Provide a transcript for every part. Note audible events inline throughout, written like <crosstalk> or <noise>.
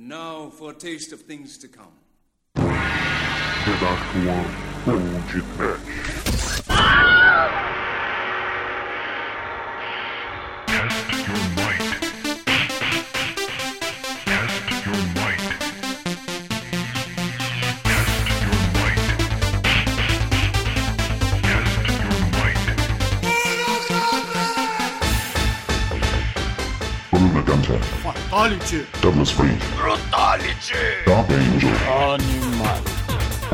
And now for a taste of things to come. Test Fatality! Douglas Fringe. Brutality! Dark Angel. Animal!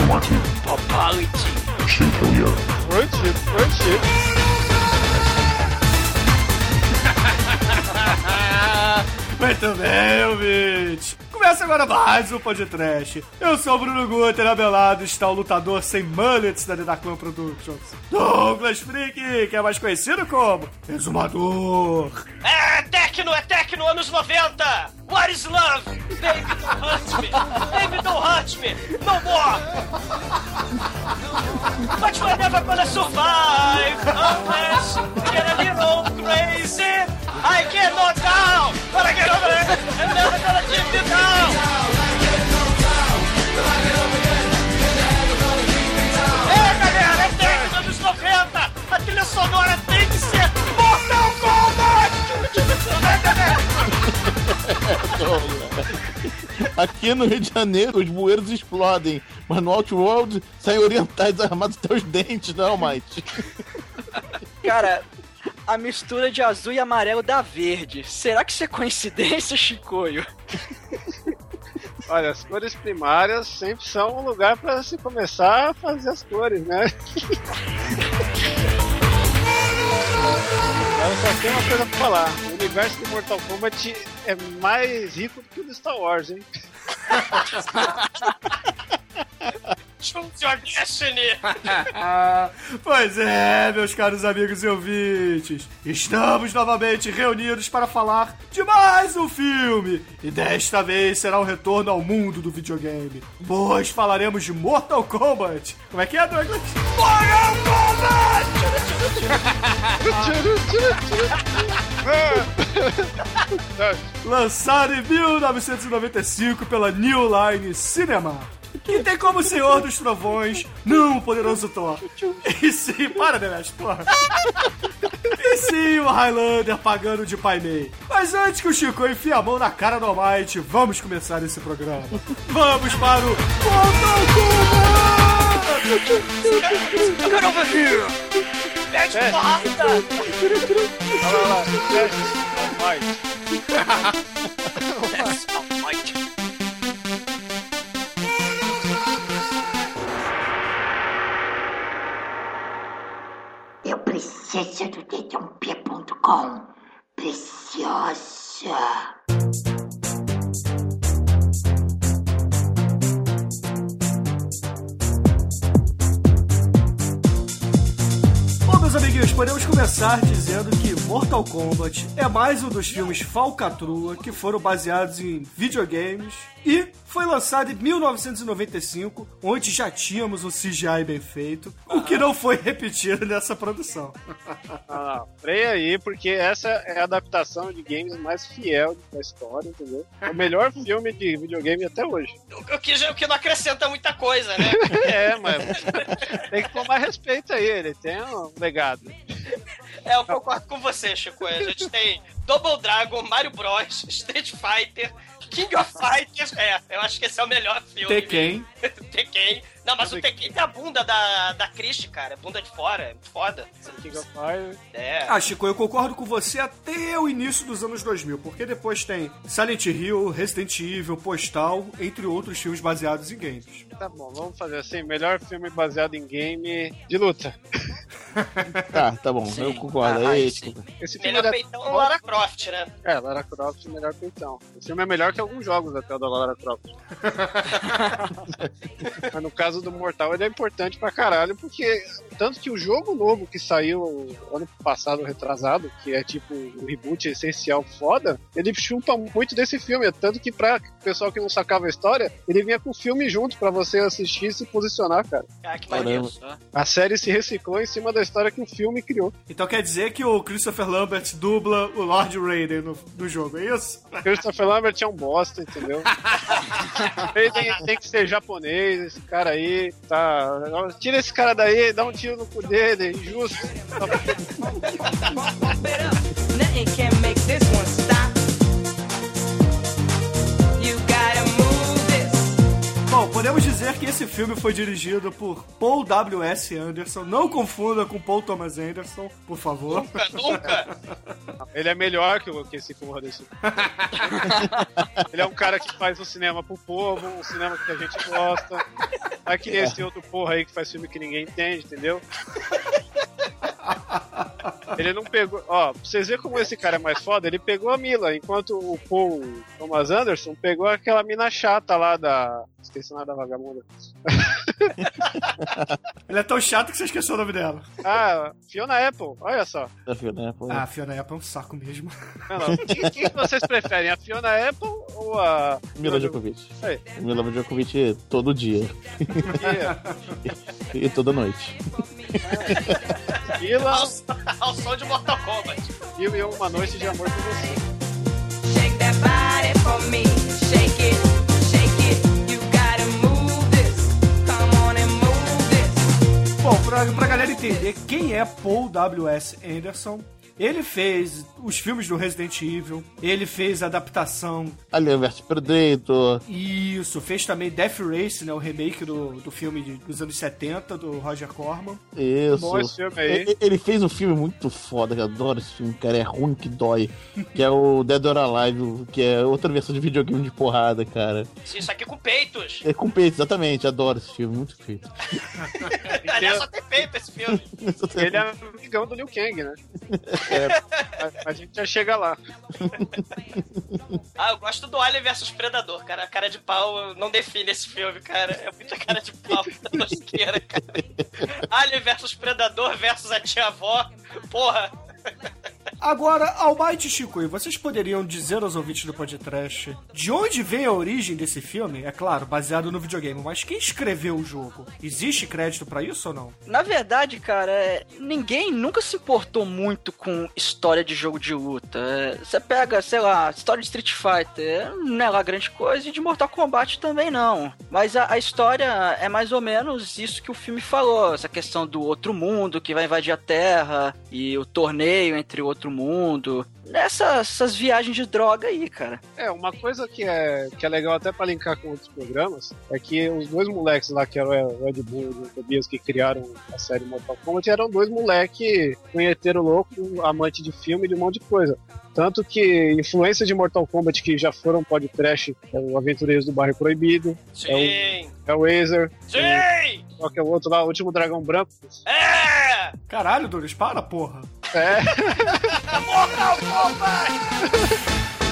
Martin. Totality! Shinkalia. Friendship, friendship. <laughs> Muito bem, ouvinte! Começa agora mais um podcast. Eu sou o Bruno Guter, ao meu lado está o lutador sem mullets da Dedaclan Productions, Douglas Freak, que é mais conhecido como Exumador. É Tecno, é Tecno, anos 90! What is love? Baby, don't hurt me! Baby, don't hurt me! No more! But we're never gonna survive unless we get a little crazy! I knocked down, but I get over it! I'm never gonna keep down! É, galera, é Tecno, anos 90! A trilha sonora tem que ser Mortal Kombat! Aqui no Rio de Janeiro, os bueiros explodem, mas no Outworld saem orientais armados até os dentes, não, Mike? Cara, a mistura de azul e amarelo dá verde. Será que isso é coincidência, Chicoio? Olha, as cores primárias sempre são um lugar para se começar a fazer as cores, né? <laughs> Eu só tenho uma coisa pra falar. O universo de Mortal Kombat é mais rico do que o do Star Wars, hein? <laughs> Choose your destiny! <laughs> Pois é, meus caros amigos e ouvintes, estamos novamente reunidos para falar de mais um filme. E desta vez será um retorno ao mundo do videogame, pois falaremos de Mortal Kombat. Como é que é, Douglas? Mortal Kombat! Lançado em 1995 pela New Line Cinema. Que tem como Senhor dos Trovões, não o poderoso Thor. E sim, para, Demetrius, porra. E sim, o Highlander pagando de Pai Mei. Mas antes que o Chico enfie a mão na cara do Almighty, vamos começar esse programa. Vamos para o Mortal Kombat! Get over here! Mete porrada! Olha lá. That's <laughs> dedãopia.com. Preciosa. Bom, meus amiguinhos, podemos começar dizendo que Mortal Kombat é mais um dos filmes falcatrua que foram baseados em videogames e foi lançado em 1995, onde já tínhamos um CGI bem feito, o que não foi repetido nessa produção. Ah, freia aí, porque essa é a adaptação de games mais fiel da história, entendeu? É o melhor filme de videogame até hoje. O que, o que não acrescenta muita coisa, né? <laughs> É, mas tem que tomar respeito aí, ele tem um legado. É, eu concordo com você, Chico. A gente tem Double Dragon, Mario Bros, Street Fighter, King of Fighters. É, eu acho que esse é o melhor filme. Tekken. <laughs> Tekken. Não, mas o Tekken tem a bunda da, da Christie, cara. Bunda de fora. É foda. King of Fire. É. Ah, Chico, eu concordo com você até o início dos anos 2000, porque depois tem Silent Hill, Resident Evil, Postal, entre outros filmes baseados em games. Tá bom, vamos fazer assim, melhor filme baseado em game de luta. <laughs> Tá, tá bom, eu concordo. Ah, Aí, sim. desculpa. Esse filme Melhor é peitão Lara Croft, né? É, Lara Croft, melhor peitão. Esse filme é melhor que alguns jogos até o da Lara Croft. <laughs> Mas no caso do Mortal, ele é importante pra caralho, porque Tanto que o jogo novo que saiu ano passado, retrasado, que é tipo um reboot essencial foda, ele chupa muito desse filme. Tanto que pra pessoal que não sacava a história, ele vinha com o filme junto pra você assistir e se posicionar, cara. Ah, que maneiro. A série se reciclou em cima da história que o filme criou. Então quer dizer que o Christopher Lambert dubla o Lord Raiden no, no jogo, é isso? Christopher Lambert é um bosta, entendeu? <laughs> Ele tem, tem que ser japonês, esse cara aí, tá. Tira esse cara daí, dá um tiro no cu dele, injusto. Nothing can make this one stop. You gotta move this. Bom, podemos dizer que esse filme foi dirigido por Paul W.S. Anderson. Não confunda com Paul Thomas Anderson, por favor. Nunca, nunca. <laughs> Ele é melhor que, o- que esse porra desse. <laughs> Ele é um cara que faz um cinema pro povo, um cinema que a gente gosta. Aqui esse outro porra aí que faz filme que ninguém entende, entendeu? <laughs> Ele não pegou. Ó, pra vocês verem como esse cara é mais foda, ele pegou a Mila, enquanto o Paul Thomas Anderson pegou aquela mina chata lá da. Esqueci o nome da vagabunda. <laughs> Ele é tão chato que você esqueceu o nome dela. Ah, Fiona Apple, olha só. Tá vendo, né? Pô, Ah, a Fiona Apple é um saco mesmo. Não, não. Quem, quem que vocês preferem, a Fiona Apple ou a. Mila Djokovic. Aí. Mila Djokovic todo dia Porque <laughs> e toda noite. Mila som de Mortal Kombat. e eu uma noite de amor com você. Shake that body for me. Shake it, shake. Bom, pra, pra galera entender quem é Paul W.S. Anderson, ele fez os filmes do Resident Evil, ele fez a adaptação, Alien vs Predator. isso, fez também Death Race, né, o remake do, do filme de- dos anos 70, do Roger Corman. Isso. Bom esse filme aí. Ele, ele fez um filme muito foda, que eu adoro esse filme, cara. É ruim que dói. que é o Dead or Alive, que é outra versão de videogame de porrada, cara. Isso aqui com peitos. É com peito, exatamente. Adoro esse filme, muito feito. <laughs> Aliás, só tem peito esse filme. <laughs> Ele é amigão do Liu Kang, né? <laughs> a, a gente já chega lá. Ah, eu gosto do Alien versus Predador, cara. A cara de pau não define esse filme, cara. É muita cara de pau, <laughs> muita tosqueira, cara. Alien versus Predador versus a tia-avó. Porra. Agora, Almighty Chico, e vocês poderiam dizer aos ouvintes do podcast de onde vem a origem desse filme? É claro, baseado no videogame, mas quem escreveu o jogo? Existe crédito pra isso ou não? Na verdade, cara, é, ninguém nunca se importou muito com história de jogo de luta. É, Você pega, sei lá, história de Street Fighter, não é lá grande coisa, e de Mortal Kombat também não. Mas a, a história é mais ou menos isso que o filme falou: essa questão do outro mundo que vai invadir a Terra e o torneio entre o outro mundo. Essas, essas viagens de droga aí, cara. É, uma coisa que é, que é legal até pra linkar com outros programas é que os dois moleques lá, que eram o Ed Boon e o Tobias, que criaram a série Mortal Kombat, eram dois moleques punheteiro louco, amante de filme e de um monte de coisa. Tanto que influência de Mortal Kombat que já foram podcast, é o Aventureiros do Bairro Proibido, Sim. é o Azer, Sim! qual que é o outro lá, o último Dragão Branco. É! Caralho, Douglas, para, porra. É, Mortal Kombat!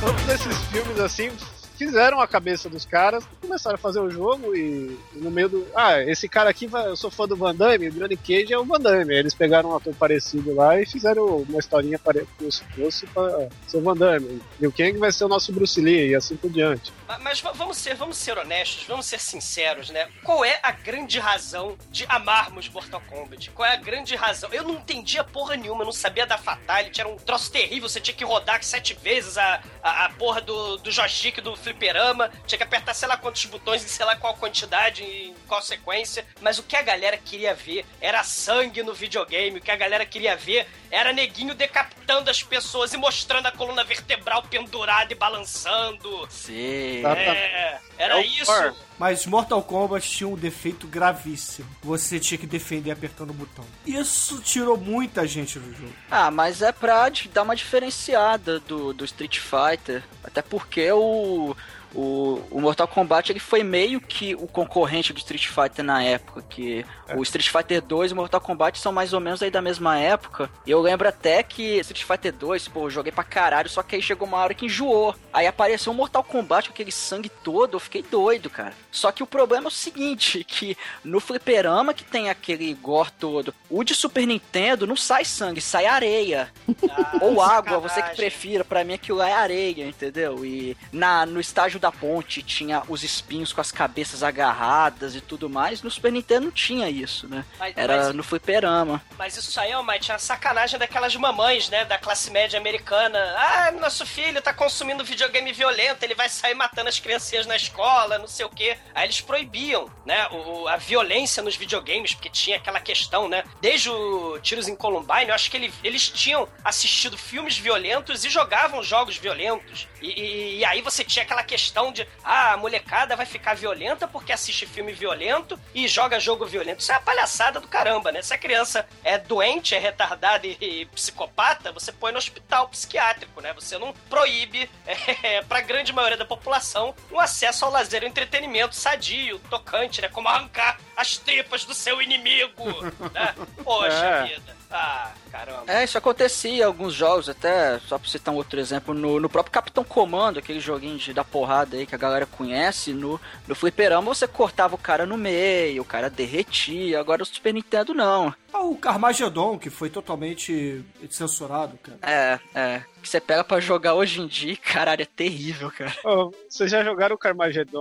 todos esses filmes assim fizeram a cabeça dos caras, começaram a fazer o jogo e, e no meio do. Ah, esse cara aqui, eu sou fã do Van Damme, o Johnny Cage é o Van Damme. Eles pegaram um ator parecido lá e fizeram uma historinha pare- como se fosse pra ser o Van Damme. E o Kang vai ser o nosso Bruce Lee e assim por diante. Ma- Mas va- vamos ser, vamos ser honestos, vamos ser sinceros, né? Qual é a grande razão de amarmos Mortal Kombat? Qual é a grande razão? Eu não entendia porra nenhuma, eu não sabia da Fatality, era um troço terrível, você tinha que rodar sete vezes a, a, a porra do, do joystick do fliperama, tinha que apertar sei lá quantos botões em sei lá qual quantidade, em qual sequência, mas o que a galera queria ver era sangue no videogame, o que a galera queria ver era neguinho decapitando as pessoas e mostrando a coluna vertebral pendurada e balançando. Sim. É, era É isso. core. Mas Mortal Kombat tinha um defeito gravíssimo. Você tinha que defender apertando o botão. Isso tirou muita gente do jogo. Ah, mas é pra dar uma diferenciada do, do Street Fighter. Até porque o, O, o Mortal Kombat ele foi meio que o concorrente do Street Fighter na época, que o Street Fighter 2 e o Mortal Kombat são mais ou menos aí da mesma época. E eu lembro até que Street Fighter 2, pô, eu joguei pra caralho, só que aí chegou uma hora que enjoou. Aí apareceu o Mortal Kombat com aquele sangue todo, eu fiquei doido, cara. Só que o problema é o seguinte, <laughs> que no fliperama que tem aquele gore todo, o de Super Nintendo não sai sangue, sai areia. <laughs> Ah, Ou água, sacanagem. você que prefira. Pra mim aquilo lá é areia, entendeu? E na, no estágio da ponte tinha os espinhos com as cabeças agarradas e tudo mais. No Super Nintendo não tinha isso, né? Mas- Era mas- no fliperama. Mas isso aí, ó, Mike, é uma sacanagem daquelas mamães, né, da classe média americana. Ah, nosso filho tá consumindo videogame violento, ele vai sair matando as criancinhas na escola, não sei o quê. Aí eles proibiam, né, o, a violência nos videogames, porque tinha aquela questão, né, desde o Tiros em Columbine, eu acho que ele- eles tinham assistido filmes violentos e jogavam jogos violentos. E, e- e aí você tinha aquela questão de, ah, a molecada vai ficar violenta porque assiste filme violento e joga jogo violento. Isso é uma palhaçada do caramba, né? Se a criança é doente, é retardada e, e psicopata, você põe no hospital psiquiátrico, né? Você não proíbe, <laughs> é, pra grande maioria da população, o acesso ao lazer e entretenimento sadio, tocante, né? Como arrancar as tripas do seu inimigo, né? <laughs> Poxa É. vida. Ah, caramba. É, isso acontecia em alguns jogos, até, só pra citar um outro exemplo, no, no próprio Capitão Comando, aquele joguinho de dar porrada aí que a galera conhece, no, no fliperama você cortava o cara no meio, o cara derretia, agora o Super Nintendo não. Ah, o Carmageddon, que foi totalmente censurado, cara. É, é, que você pega pra jogar hoje em dia, <laughs> caralho, é terrível, cara. Ô, vocês já jogaram o Carmageddon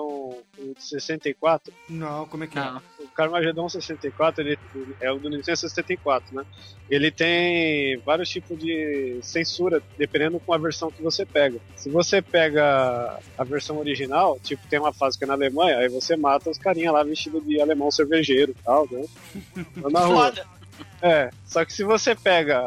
o de 64? Não, como é que é? Não. O Carmageddon 64 ele, é o do Nintendo 64, né? Ele tem vários tipos de censura, dependendo com a versão que você pega. Se você pega a versão original, tipo, tem uma fase que é na Alemanha, aí você mata os carinha lá vestido de alemão cervejeiro e tal, né? <laughs> Na rua. Foda. <laughs> É, só que se você pega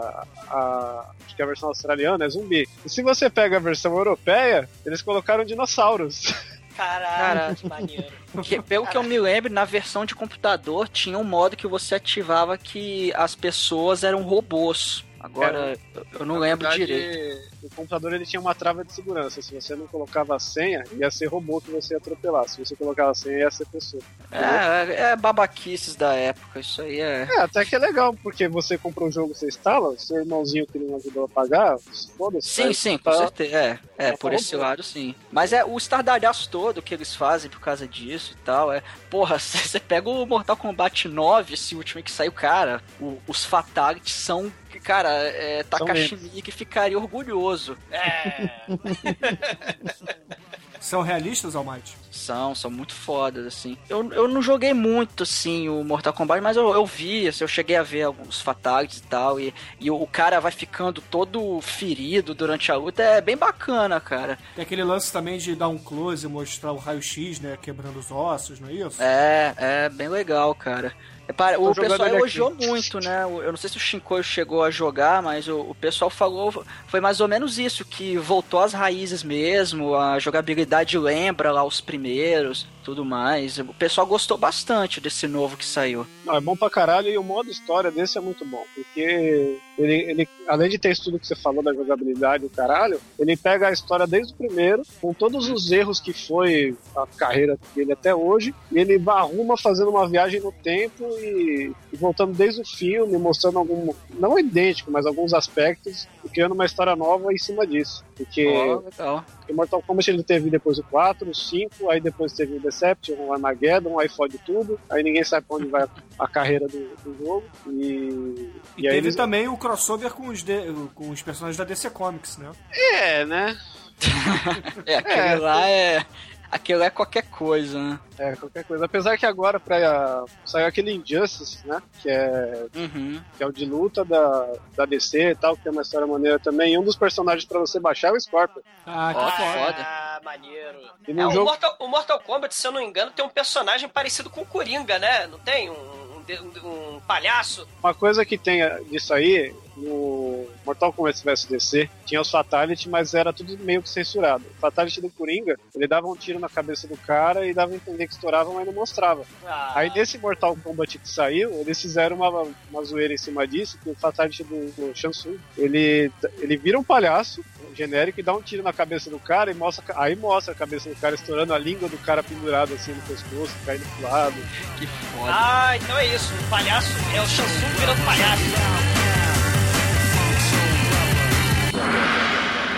a. Acho que a versão australiana é zumbi. E se você pega a versão europeia, eles colocaram dinossauros. <laughs> Caralho, que maneiro. Que, pelo que eu me lembro, na versão de computador tinha um modo que você ativava que as pessoas eram robôs. Agora, eu- eu não lembro verdade, direito. O computador ele tinha uma trava de segurança. Se você não colocava a senha, ia ser robô que você ia atropelar. Se você colocava a senha, ia ser pessoa. É, é, é babaquices da época, isso aí é. É, até que é legal, porque você comprou o jogo, você instala, seu irmãozinho que não ajudou a pagar, foda-se. Sim, vai sim, com tá- certeza. É, é tá por esse pô. lado, sim. Mas é o estardalhaço todo que eles fazem por causa disso e tal. É, porra, <laughs> você pega o Mortal Kombat 9, esse último que saiu, cara, o- os Fatalities são. Cara, é, Takashi Miike ficaria orgulhoso. É. <laughs> São realistas, Almighty? São, são muito fodas, assim. Eu, eu não joguei muito, assim, o Mortal Kombat, mas eu, eu vi, assim, eu cheguei a ver alguns fatalities e tal, e, e o cara vai ficando todo ferido durante a luta, é bem bacana, cara. Tem aquele lance também de dar um close e mostrar o raio-x, né? Quebrando os ossos, não é isso? É, é bem legal, cara. É, para- o pessoal elogiou aqui. muito, né? Eu não sei se o Shinkoio chegou a jogar, mas o, o pessoal falou, foi mais ou menos isso, que voltou às raízes mesmo, a jogabilidade lembra lá os primeiros, tudo mais. O pessoal gostou bastante desse novo que saiu. Não, é bom pra caralho e o modo história desse é muito bom. Porque ele, ele, além de ter isso tudo que você falou da jogabilidade o caralho, ele pega a história desde o primeiro, com todos os erros que foi a carreira dele até hoje, e ele arruma fazendo uma viagem no tempo e, e voltando desde o filme, mostrando algum. não idêntico, mas alguns aspectos, e criando uma história nova em cima disso. Porque. Legal. Porque Mortal Kombat ele teve depois o 4, o 5, aí depois teve o Deception, o Armageddon, aí fode tudo, aí ninguém sabe pra onde vai a carreira do, do jogo. E, E, e aí teve eles. também o crossover com os, de- com os personagens da DC Comics, né? É, né? <laughs> É, aquele É, lá é. Aquele lá é qualquer coisa, né? É, qualquer coisa. Apesar que agora pra, saiu aquele Injustice, né? Que é, Uhum. que é o de luta da, da DC e tal, que tem uma história maneira também. E um dos personagens pra você baixar é o Scorpion. Ah, que Ó, foda. Ah, maneiro. E É, no o, jogo. Mortal, o Mortal Kombat, se eu não me engano, tem um personagem parecido com o Coringa, né? Não tem? Um, um, um palhaço? Uma coisa que tem disso aí, no Mortal Kombat vs DC, tinha os Fatality, mas era tudo meio que censurado. O Fatality do Coringa, ele dava um tiro na cabeça do cara e dava a entender que estourava, mas não mostrava. Ah, Aí nesse Mortal Kombat que saiu, eles fizeram uma, uma zoeira em cima disso, que o Fatality do, do Shang Tsung, ele, ele vira um palhaço, genérico e dá um tiro na cabeça do cara e mostra. Aí mostra a cabeça do cara estourando a língua do cara pendurado assim no pescoço, caindo pro lado. Que foda. Ah, então é isso. O palhaço é o Shansung virando palhaço.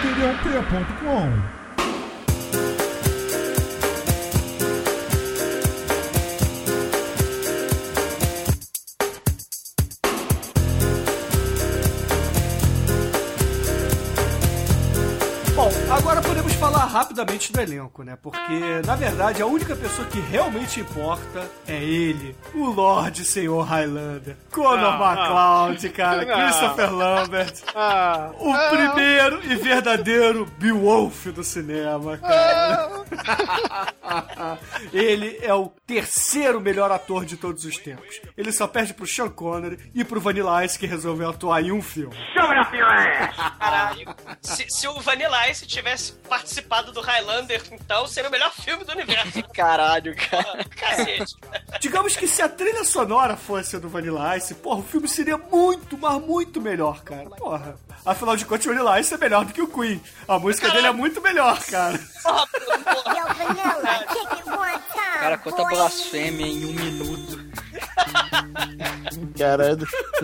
td1p.com rapidamente do elenco, né? Porque, na verdade, a única pessoa que realmente importa é ele, o Lorde Senhor Highlander. Conor Ah, McCloud, cara, Ah. Christopher Lambert. <laughs> Ah, O primeiro e verdadeiro Beowulf do cinema, cara. <laughs> Ele é o terceiro melhor ator de todos os tempos. Ele só perde pro Sean Connery e pro Vanilla Ice, que resolveu atuar em um filme. Caralho. Se, se o Vanilla Ice tivesse participado do Highlander, então seria o melhor filme do universo. <laughs> Caralho, cara. Cacete. Digamos que se a trilha sonora fosse a do Vanilla Ice, porra, o filme seria muito, mas muito melhor, cara. Porra. Afinal de contas, o Vanilla Ice é melhor do que o Queen. A música dele é muito melhor, cara. Porra, porra. Cara, quanta boy. blasfêmia em um minuto. Cara,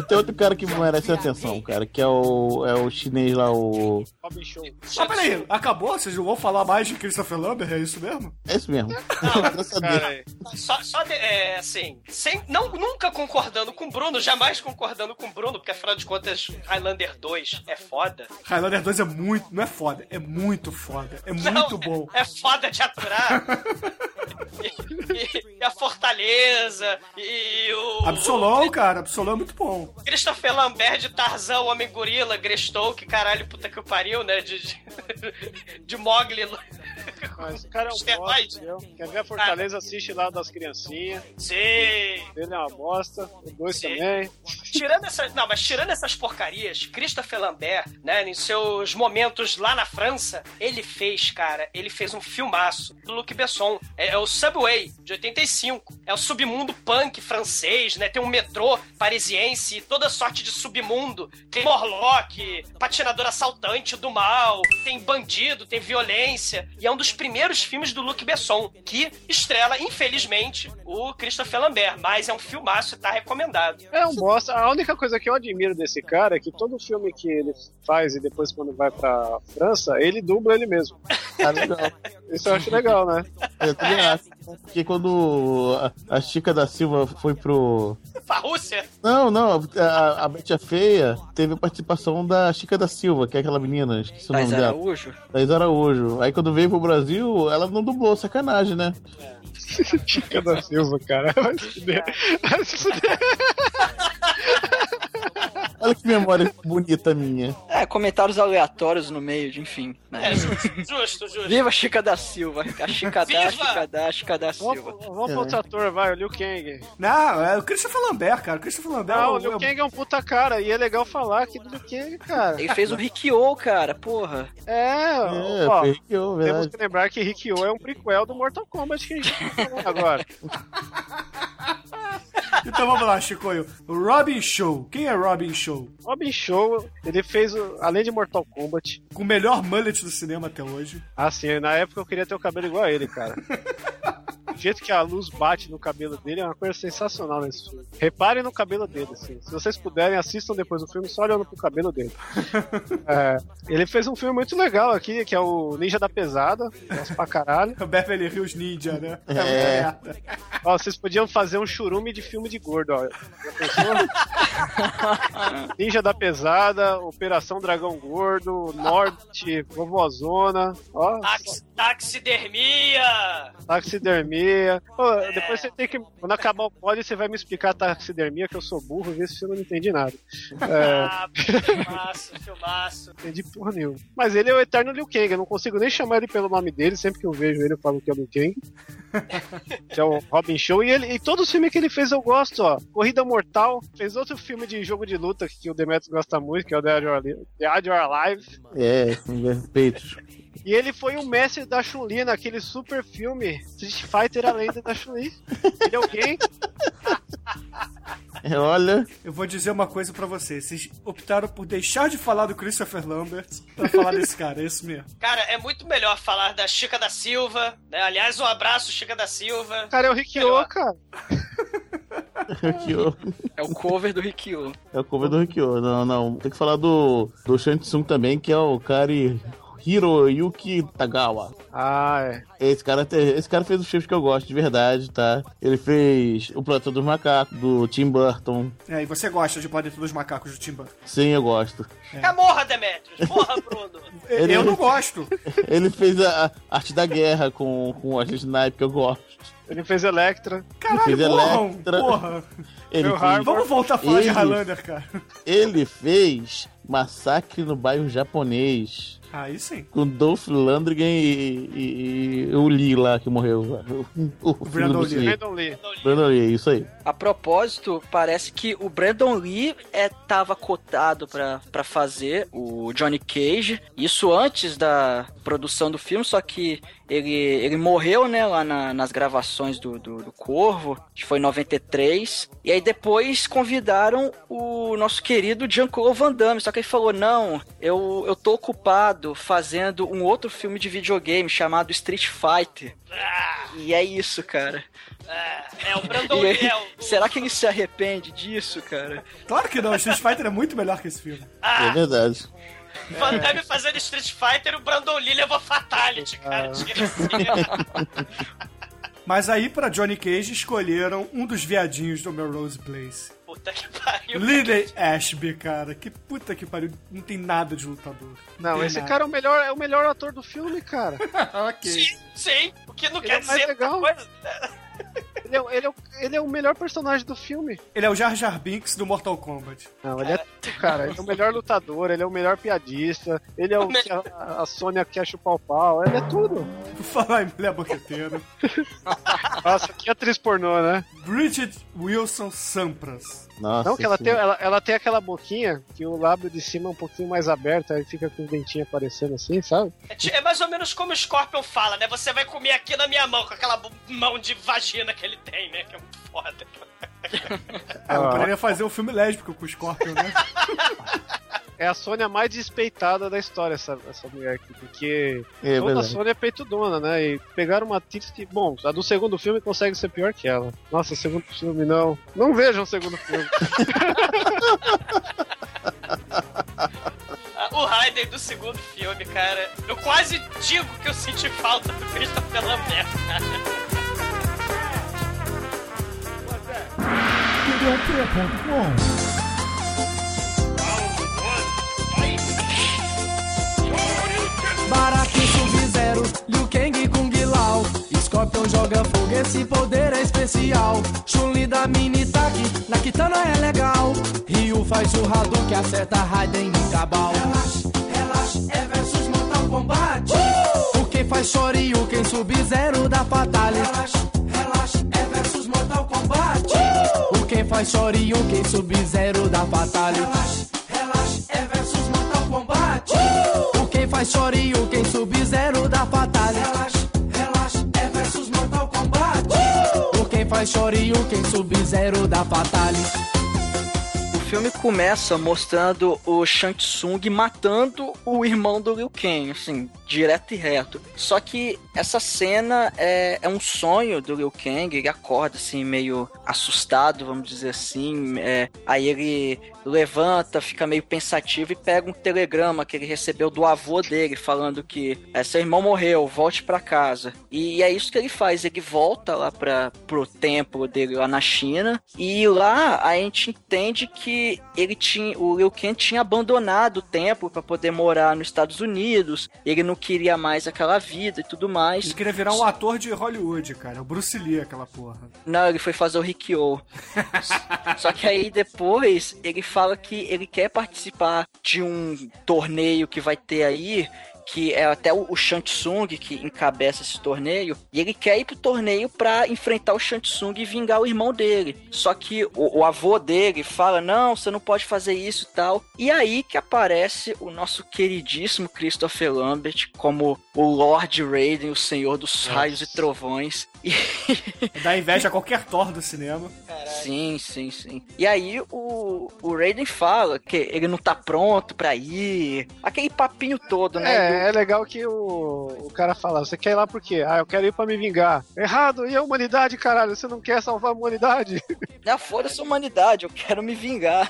tem outro cara que merece atenção, cara, que é o, é o chinês lá, o. Robin Show. Mas peraí, acabou? Vocês não vão falar mais de Christopher Lambert? É isso mesmo? É esse mesmo. <laughs> Deus. Cara. Só, só de- é, assim, sem, não, nunca concordando com o Bruno, jamais concordando com o Bruno, porque afinal de contas, Highlander 2 é foda. Highlander 2 é muito, não é foda, é muito foda, é muito Não, bom. É, é foda de aturar. <laughs> e- Fortaleza, e o. Absolom, cara, Absolom é muito bom. o Christopher Lambert de Tarzan, Homem Gorila, Greystoke, caralho, puta que o pariu, né? De, de, <laughs> de Mogli. Mas o cara é um bosta, entendeu? Quer ver a Fortaleza, assiste lá das criancinhas. Sim. Ele é uma bosta. O dois Sim. também. Tirando essas. Não, mas tirando essas porcarias, Christopher Lambert, né, em seus momentos lá na França, ele fez, cara, ele fez um filmaço do Luc Besson. É, é o Subway, de 85. É o submundo punk francês, né? Tem um metrô parisiense, toda sorte de submundo. Tem Morlock, patinador assaltante do mal, tem bandido, tem violência. E é um dos primeiros filmes do Luc Besson, que estrela, infelizmente, o Christopher Lambert. Mas é um filmaço e tá recomendado. É um bosta. A única coisa que eu admiro desse cara é que todo filme que ele faz e depois quando vai pra França, ele dubla ele mesmo. Legal. Isso eu acho legal, né? Eu também acho. Porque quando a, a Chica da Silva foi pro. Pra Rússia? Não, não, a, a Betty a Feia teve a participação da Chica da Silva, que é aquela menina, esqueci o Mas nome dela. Araújo? Araújo. Aí quando veio pro Brasil, ela não dublou, sacanagem, né? <laughs> Chica da Silva, cara. Vai se fuder. Vai se fuder. <laughs> Olha que memória bonita minha. É, comentários aleatórios no meio, de enfim. É, Né? justo, justo, justo. Viva a Chica da Silva. A Chica da, Chica da, a Chica da Silva. Vamos, vamos pro outro ator, vai, o Liu Kang. Não, é o Christopher Lambert, cara. O Christopher Lambert Não, o é Liu o- Kang é um puta cara e é legal falar aqui do Liu Kang, cara. Ele fez o Rikyo, cara, porra. É, É, ó, eu, temos que lembrar que Rikyo é um prequel do Mortal Kombat que a gente tá falando agora. <laughs> Então vamos lá, Chicoio. Robin Show. Quem é Robin Show? Robin Show, ele fez, além de Mortal Kombat, Com o melhor mullet do cinema até hoje. assim, na época eu queria ter o cabelo igual a ele, cara. <laughs> O jeito que a luz bate no cabelo dele é uma coisa sensacional nesse filme. Reparem no cabelo dele, assim. Se vocês puderem, assistam depois do filme só olhando pro cabelo dele. <laughs> É, ele fez um filme muito legal aqui, que é o Ninja da Pesada. Gosto pra caralho. <laughs> O Beverly Hills Ninja, né? É. merda. Ó, vocês podiam fazer um churume de filme de gordo, ó. Já pensou? <laughs> Ninja da Pesada, Operação Dragão Gordo, Norte, Vovozona, ó, taxidermia! taxidermia. Pô, depois você tem que. Quando acabar o pódio, você vai me explicar taxidermia, que eu sou burro, ver se eu não entendi nada. É, Ah, filmaço, filmaço. entendi porra nenhuma. Mas ele é o eterno Liu Kang, eu não consigo nem chamar ele pelo nome dele, sempre que eu vejo ele eu falo que é o Liu Kang. que é o Robin Show. E, ele, e todo filme que ele fez eu gosto, ó. Corrida Mortal, fez outro filme de jogo de luta que o Demetrius gosta muito, que é o The Dead or Alive. The Dead or Alive. É, com respeitos. E ele foi o mestre da Chun-Li naquele super filme Street Fighter A Lenda da Chun-Li. Ele é alguém. É, Olha, Eu vou dizer uma coisa pra vocês. Vocês optaram por deixar de falar do Christopher Lambert pra falar desse cara, é isso mesmo. Cara, é muito melhor falar da Chica da Silva, né? Aliás, um abraço, Chica da Silva. Cara, é o Rikyo, cara. <laughs> É o cover do Rikyo. É o cover do Rikyo. Não, não. Tem que falar do, do Shansung também, que é o Kari Hiroyuki Tagawa. Ah, é. Esse cara, esse cara fez os filmes que eu gosto de verdade, tá? Ele fez O Planeta dos Macacos, do Tim Burton. É, e você gosta de Planeta dos Macacos do Tim Burton. Sim, eu gosto. É. morra, Demetrius. Morra, Bruno. <laughs> Ele- Eu não gosto. <laughs> Ele fez a, a Arte da Guerra com, com a Snipe, que eu gosto. Ele fez Electra. Caralho, fez morram, Electra. porra. Ele Meu fez. Vamos voltar a falar de Ele- Highlander, cara. ele fez Massacre no Bairro Japonês. Aí sim. Com Dolph Lundgren e, e- e o Lee lá que morreu. O, o, Brandon do Lee. Lee. Brandon Lee. Brandon Lee, isso aí. A propósito, parece que o Brandon Lee é, tava cotado pra pra fazer o Johnny Cage, isso antes da produção do filme, só que ele, ele morreu, né, lá na- nas gravações do, do, do Corvo, que foi em 93, e aí depois convidaram o nosso querido Jean-Claude Van Damme, só que ele falou, não, eu, eu tô ocupado fazendo um outro filme de videogame chamado Street Fighter. E é isso, cara. É, é o Brandon <laughs> aí, É o, será que ele se arrepende disso, cara? Claro que não, Street Fighter é muito melhor que esse filme. Ah, É verdade. Van Damme fazendo Street Fighter, o Brandon Lee levou Fatality, cara. Tira assim. Mas aí, pra Johnny Cage, escolheram um dos viadinhos do Melrose Place. Puta que pariu. Lyndon Ashby, cara. Que puta que pariu. Não tem nada de lutador. Não, tem esse nada. cara é o melhor, é o melhor ator do filme, cara. <laughs> ok. Sim, sim. O que não Ele quer é mais dizer legal. outra coisa. Ele é, ele, é, o- ele é o melhor personagem do filme. Ele é o Jar Jar Binks do Mortal Kombat. Não, ele é tudo, cara. Ele é o melhor lutador, ele é o melhor piadista, ele é o que a, a Sônia quer chupar o pau, ele é tudo. <laughs> Falar em mulher boqueteira. Nossa, que atriz pornô, né? Bridget Wilson Sampras. Nossa. Não, que ela sim. tem, ela, ela tem aquela boquinha que o lábio de cima é um pouquinho mais aberto, aí fica com os dentinhos aparecendo assim, sabe? É ti- É mais ou menos como o Scorpion fala, né? Você vai comer aqui na minha mão, com aquela mão de vagina que ele tem, né? Que é muito foda. Ah, eu poderia fazer um filme lésbico com o Scorpion, né? <laughs> É a Sônia mais despeitada da história, essa, essa mulher aqui, porque É toda a. Sônia é peitudona, né? E pegaram uma atriz que, bom, a do segundo filme consegue ser pior que ela. Nossa, segundo filme não. Não vejam o segundo filme. <laughs> O Raiden do segundo filme, cara. Eu quase digo que eu senti falta do Christopher Lambert, cara. Baratin Sub-Zero, Liu Kang Kung Lao Scorpion joga fogo, esse poder é especial. Chun-Li da mini taque, na Kitana é legal. Ryu faz o Hadouken que acerta Raiden em cabal. Relaxa, relaxa, é versus Mortal Kombat. O quem faz Shoryuken Sub-Zero da Fatale Relaxa, relaxa, é versus Mortal Kombat. O quem faz Shoryuken Sub-Zero da Fatale relaxa, o quem faz Shoryuken Sub-Zero da Fatale Relaxa, relaxa, é versus Mortal Kombat O quem faz Shoryuken Sub-Zero da Fatale O filme começa mostrando o Shang Tsung matando o irmão do Liu Kang, assim, direto e reto. Só que essa cena é, é um sonho do Liu Kang, ele acorda assim, meio assustado, vamos dizer assim. é, aí ele levanta, fica meio pensativo e pega um telegrama que ele recebeu do avô dele, falando que é, seu irmão morreu, volte pra casa. E é isso que ele faz, ele volta lá para pro templo dele lá na China e lá a gente entende que ele tinha, o Liu Kang tinha abandonado o templo para poder morar nos Estados Unidos. Ele não queria mais aquela vida e tudo mais. Ele queria virar um ator de Hollywood, cara. O Bruce Lee, aquela porra. Não, ele foi fazer o Rikyo. <laughs> Só que aí depois ele fala que ele quer participar de um torneio que vai ter aí que é até o, o Shansung que encabeça esse torneio, e ele quer ir pro torneio pra enfrentar o Shansung e vingar o irmão dele. Só que o, o avô dele fala: não, você não pode fazer isso e tal. E aí que aparece o nosso queridíssimo Christopher Lambert como o Lord Raiden, o Senhor dos Raios e Trovões. <laughs> E Dá inveja a qualquer Thor do cinema. Sim, sim, sim. E aí o, o Raiden fala que ele não tá pronto pra ir. Aquele papinho todo, né? É, é legal que o, o cara fala, você quer ir lá por quê? Ah, eu quero ir pra me vingar. Errado, e a humanidade, caralho? Você não quer salvar a humanidade? <laughs> Não, foda-se a humanidade, eu quero me vingar.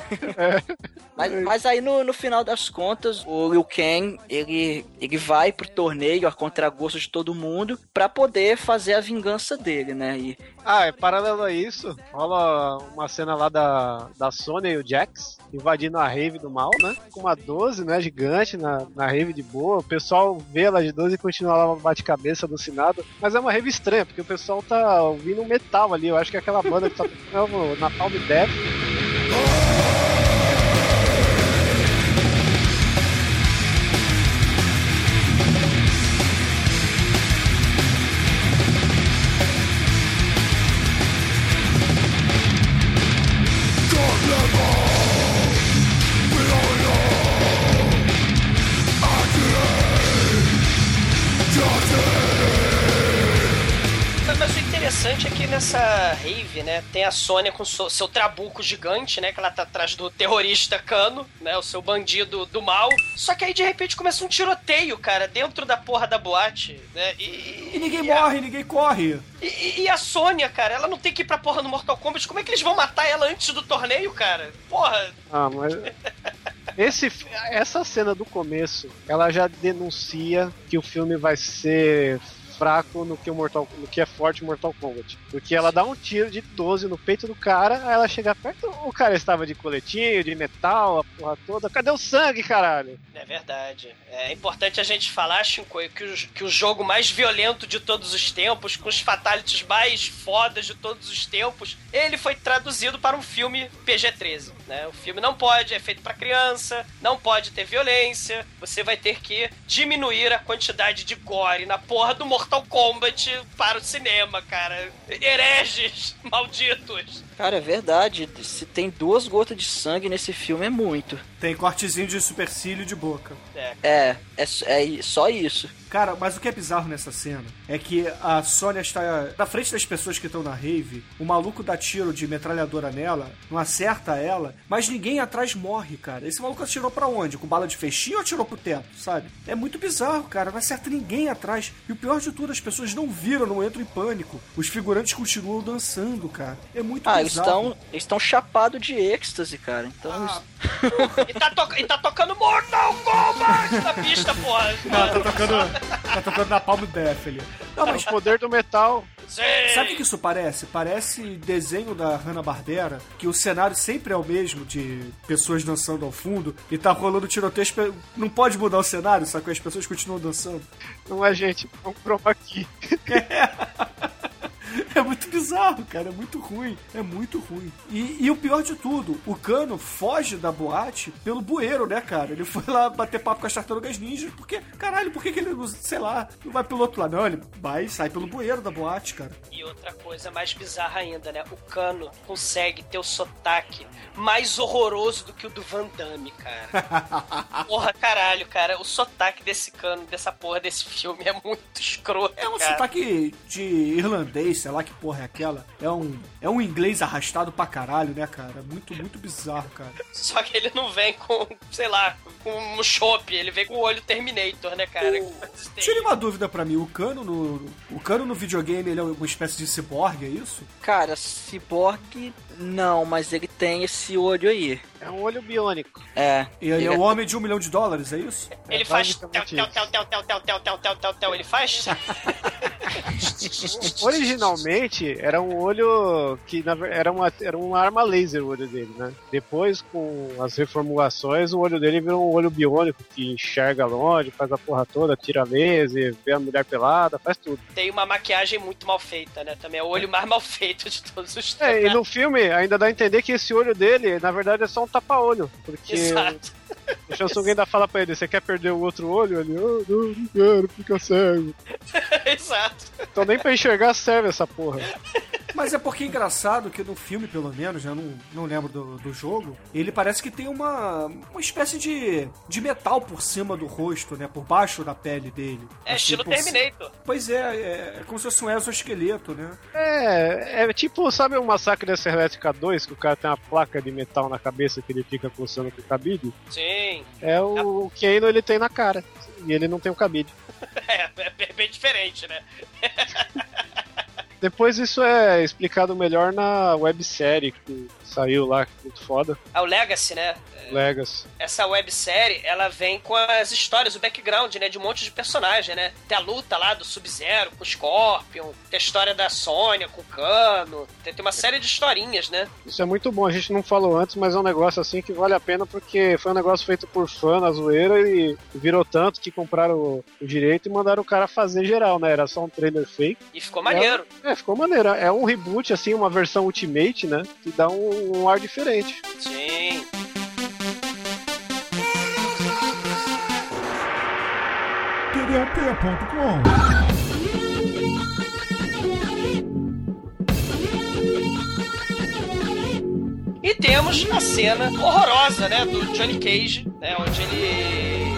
Mas, mas aí no, no final das contas, o Liu Kang, ele, ele vai pro torneio a contragosto de todo mundo pra poder fazer a vingança dele, né? E Ah, é paralelo a isso, rola uma cena lá da, da Sony e o Jax invadindo a rave do mal, né? Com uma 12, né? Gigante na, na rave de boa. Pessoal vê ela de 12 e continua lá bate-cabeça alucinado. Mas é uma rave estranha, porque o pessoal tá ouvindo metal ali. Eu acho que é aquela banda que tá <laughs> na Palm Death. Né, tem a Sônia com so- seu trabuco gigante, né, que ela tá atrás do terrorista Cano, né, o seu bandido do mal. Só que aí, de repente, começa um tiroteio, cara, dentro da porra da boate, né, e... E ninguém morre, ninguém corre. E, e a Sônia, cara, ela não tem que ir pra porra no Mortal Kombat. Como é que eles vão matar ela antes do torneio, cara? Porra, Ah, mas. <laughs> Esse, essa cena do começo, ela já denuncia que o filme vai ser fraco no que, o Mortal, no que é forte Mortal Kombat. Porque ela dá um tiro de 12 no peito do cara, aí ela chega perto, o cara estava de coletinho, de metal, a porra toda. Cadê o sangue, caralho? É verdade. É importante a gente falar, Shinko, que o, que o jogo mais violento de todos os tempos, com os fatalities mais fodas de todos os tempos, ele foi traduzido para um filme PG-13. Né? O filme não pode, é feito para criança, não pode ter violência, você vai ter que diminuir a quantidade de gore na porra do Mortal Kombat para o cinema, cara. Hereges <laughs> malditos. Cara, é verdade. Se tem duas gotas de sangue nesse filme, é muito. Tem cortezinho de supercílio de boca. É. É, é, é só isso. Cara, mas o que é bizarro nessa cena é que a Sônia está na frente das pessoas que estão na rave, o maluco dá tiro de metralhadora nela, não acerta ela, mas ninguém atrás morre, cara. Esse maluco atirou pra onde? Com bala de feixinho ou atirou pro teto, sabe? É muito bizarro, cara. Não acerta ninguém atrás. E o pior de tudo, as pessoas não viram, não entram em pânico. Os figurantes continuam dançando, cara. É muito Ah, eles bizarro. estão eles estão chapados de êxtase, cara. Então. Ah, E tá, to- e tá tocando Mortal Kombat na pista, porra. Tá, tá tocando, tá tocando na Palm Death ali. Não, mas O poder do metal. Sim. Sabe o que isso parece? Parece desenho da Hanna-Barbera, que o cenário sempre é o mesmo, de pessoas dançando ao fundo, e tá rolando tiroteio, não pode mudar o cenário, só que as pessoas continuam dançando. Não é gente, vamos provar aqui. É <laughs> <laughs> muito bizarro, cara, é muito ruim, é muito ruim. E, e o pior de tudo, o Cano foge da boate pelo bueiro, né, cara? Ele foi lá bater papo com as tartarugas ninjas, porque, caralho, por que, que ele, sei lá, não vai pelo outro lado? Não, ele vai e sai pelo bueiro da boate, cara. E outra coisa mais bizarra ainda, né? O Cano consegue ter o sotaque mais horroroso do que o do Van Damme, cara. <laughs> Porra, caralho, cara. O sotaque desse Cano, dessa porra desse filme é muito escroto, É um cara. sotaque de irlandês, sei lá que porra é aquela. É um, é um inglês arrastado pra caralho, né, cara? Muito, muito bizarro, cara. <laughs> Só que ele não vem com, sei lá, com um chopp. Ele vem com o olho Terminator, né, cara? Tire uma dúvida pra mim, o Cano no, o Cano no videogame ele é uma espécie de ciborgue, é isso? Cara, Cyborg não, mas ele tem esse olho aí. É um olho biônico. É. E aí ele é o homem de um milhão de dólares, é isso? Ele É faz tel, tel, tel, tel, tel, tel, tel, tel, tel, tel, tel. Ele faz? Originalmente era um olho que na era uma, era uma arma laser o olho dele, né? Depois, com as reformulações, o olho dele virou um olho biônico que enxerga longe, faz a porra toda, tira laser, vê a mulher pelada, faz tudo. Tem uma maquiagem muito mal feita, né? Também é o olho mais mal feito de todos os É, e tempos. no filme ainda dá a entender que esse olho dele, na verdade, é só um tapa-olho. Porque Exato. O Shansung ainda fala pra ele, você quer perder o outro olho? Ele, oh, não, não quero, fica cego. <laughs> Exato. Então nem pra enxergar serve essa porra. Mas é porque é engraçado que no filme, pelo menos, eu não, não lembro do, do jogo, ele parece que tem uma, uma espécie de, de metal por cima do rosto, né? Por baixo da pele dele. É Assim, estilo Terminator. Pois é, é, é como se fosse um exoesqueleto, né? É, é tipo, sabe o Massacre da Serra Elétrica 2, que o cara tem uma placa de metal na cabeça que ele fica coçando com o cabide? Sim. É o, o Kano ele tem na cara. E ele não tem o cabide. <laughs> É, é bem diferente, né? <laughs> Depois isso é explicado melhor na websérie que saiu lá, muito foda. É o Legacy, né? Legacy. Essa websérie, ela vem com as histórias, o background, né? De um monte de personagem, né? Tem a luta lá do Sub-Zero com o Scorpion, tem a história da Sônia com o Cano, tem, tem uma série de historinhas, né? Isso é muito bom, a gente não falou antes, mas é um negócio assim que vale a pena porque foi um negócio feito por fã na zoeira e virou tanto que compraram o, o direito e mandaram o cara fazer geral, né? Era só um trailer fake. E ficou maneiro. É, ficou maneiro. É um reboot, assim, uma versão Ultimate, né? Que dá um, um ar diferente. Sim. TDAP.com. E temos a cena horrorosa, né, do Johnny Cage, né, onde ele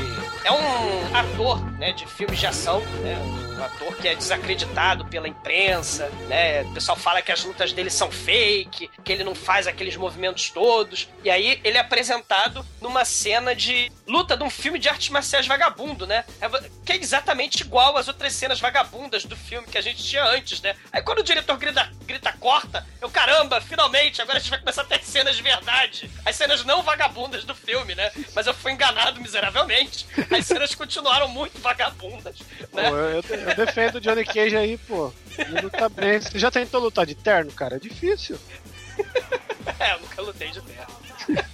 é um ator, né, de filmes de ação, né, ator que é desacreditado pela imprensa, né, o pessoal fala que as lutas dele são fake, que ele não faz aqueles movimentos todos, e aí ele é apresentado numa cena de luta de um filme de artes marciais vagabundo, né, é que é exatamente igual às outras cenas vagabundas do filme que a gente tinha antes, né, aí quando o diretor grita, grita corta, eu, caramba, finalmente, agora a gente vai começar a ter cenas de verdade. As cenas não vagabundas do filme, né? Mas eu fui enganado miseravelmente. As cenas continuaram muito vagabundas, Pô, né? eu, eu- eu defendo o Johnny Cage aí, pô. Ele luta bem. Você já tentou lutar de terno, cara? É difícil. É, eu nunca lutei de terno. <laughs>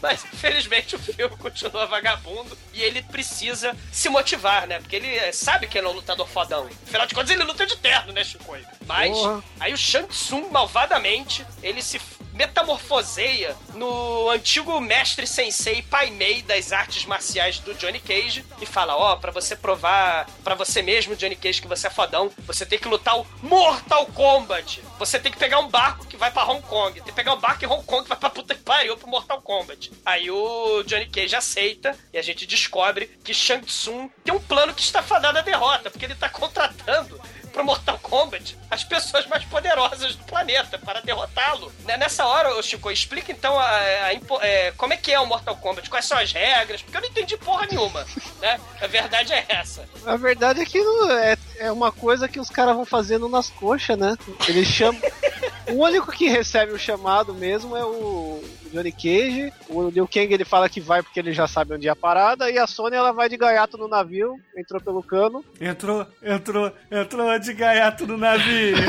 Mas, infelizmente, o filme continua vagabundo e ele precisa se motivar, né? Porque ele eh, sabe que ele é um lutador fodão. Afinal de contas, ele luta de terno, né, Chicoio? Mas, Porra. aí o Shang Tsung, malvadamente, ele se metamorfoseia no antigo mestre sensei Pai Mei das artes marciais do Johnny Cage e fala: Ó, pra você provar pra você mesmo, Johnny Cage, que você é fodão, você tem que lutar o Mortal Kombat. Você tem que pegar um barco que vai pra Hong Kong. Tem que pegar um barco em Hong Kong que vai pra puta que pariu pro Mortal Kombat. Aí o Johnny Cage aceita e a gente descobre que Shang Tsung tem um plano que está fadado à derrota, porque ele tá contratando pro Mortal Kombat as pessoas mais poderosas do planeta para derrotá-lo. Né, Nessa hora, ô Chico, explica então a, a é, como é que é o Mortal Kombat, quais são as regras, porque eu não entendi porra nenhuma, <laughs> né? A verdade é essa. A verdade é que é, é uma coisa que os caras vão fazendo nas coxas, né? Eles chamam. <laughs> o único que recebe o chamado mesmo é o Johnny Cage. O Liu Kang ele fala que vai porque ele já sabe onde é a parada. E a Sony ela vai de gaiato no navio, entrou pelo cano. Entrou, entrou, entrou de gaiato no navio. <laughs>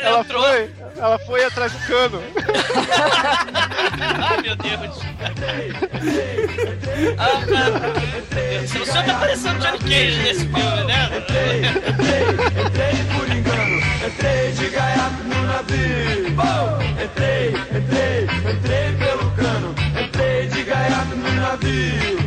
Ela foi, ela foi atrás do cano. Ah, meu Deus. Ah, o senhor tá parecendo Johnny Cage nesse filme, né? Entrei por engano, entrei de gaiato no navio. Entrei, entrei, entrei pelo cano, entrei de gaiato no navio.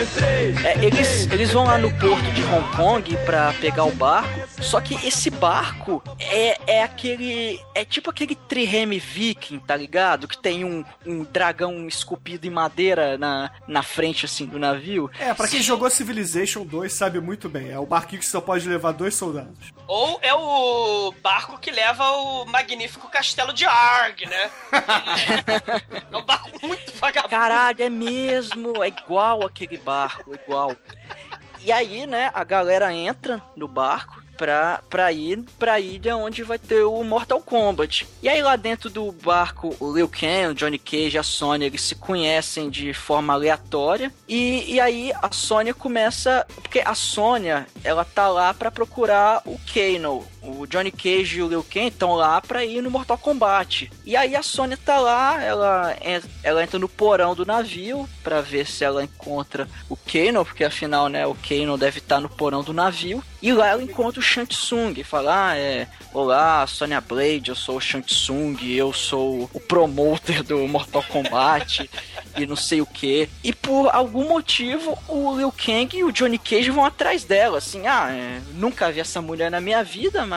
Entrei. É, eles, eles vão lá no porto de Hong Kong pra pegar o barco, só que esse barco é, é aquele. É tipo aquele trireme viking, tá ligado? Que tem um, um dragão esculpido em madeira na, na frente, assim, do navio. É, pra quem jogou Civilization 2 sabe muito bem. É o barquinho que só pode levar dois soldados. Ou é o barco que leva o magnífico castelo de Arg, né? <laughs> É um barco muito vagabundo. Caralho, é mesmo, é igual aquele barco, igual. E aí, né, a galera entra no barco pra, pra ir pra ilha onde vai ter o Mortal Kombat. E aí lá dentro do barco, o Liu Kang, o Johnny Cage a Sony, eles se conhecem de forma aleatória. E, e aí a Sônia começa... Porque a Sônia, ela tá lá pra procurar o Kano. O Johnny Cage e o Liu Kang estão lá pra ir no Mortal Kombat. E aí a Sônia tá lá, ela, ela entra no porão do navio pra ver se ela encontra o Kano, porque afinal, né, o Kano deve estar no porão do navio. E lá ela encontra o Shang Tsung, fala, ah, é, olá, Sonya Blade, eu sou o Shang Tsung, eu sou o promoter do Mortal Kombat. <laughs> e não sei o que. E por algum motivo, o Liu Kang e o Johnny Cage vão atrás dela. Assim, ah, é, nunca vi essa mulher na minha vida, mas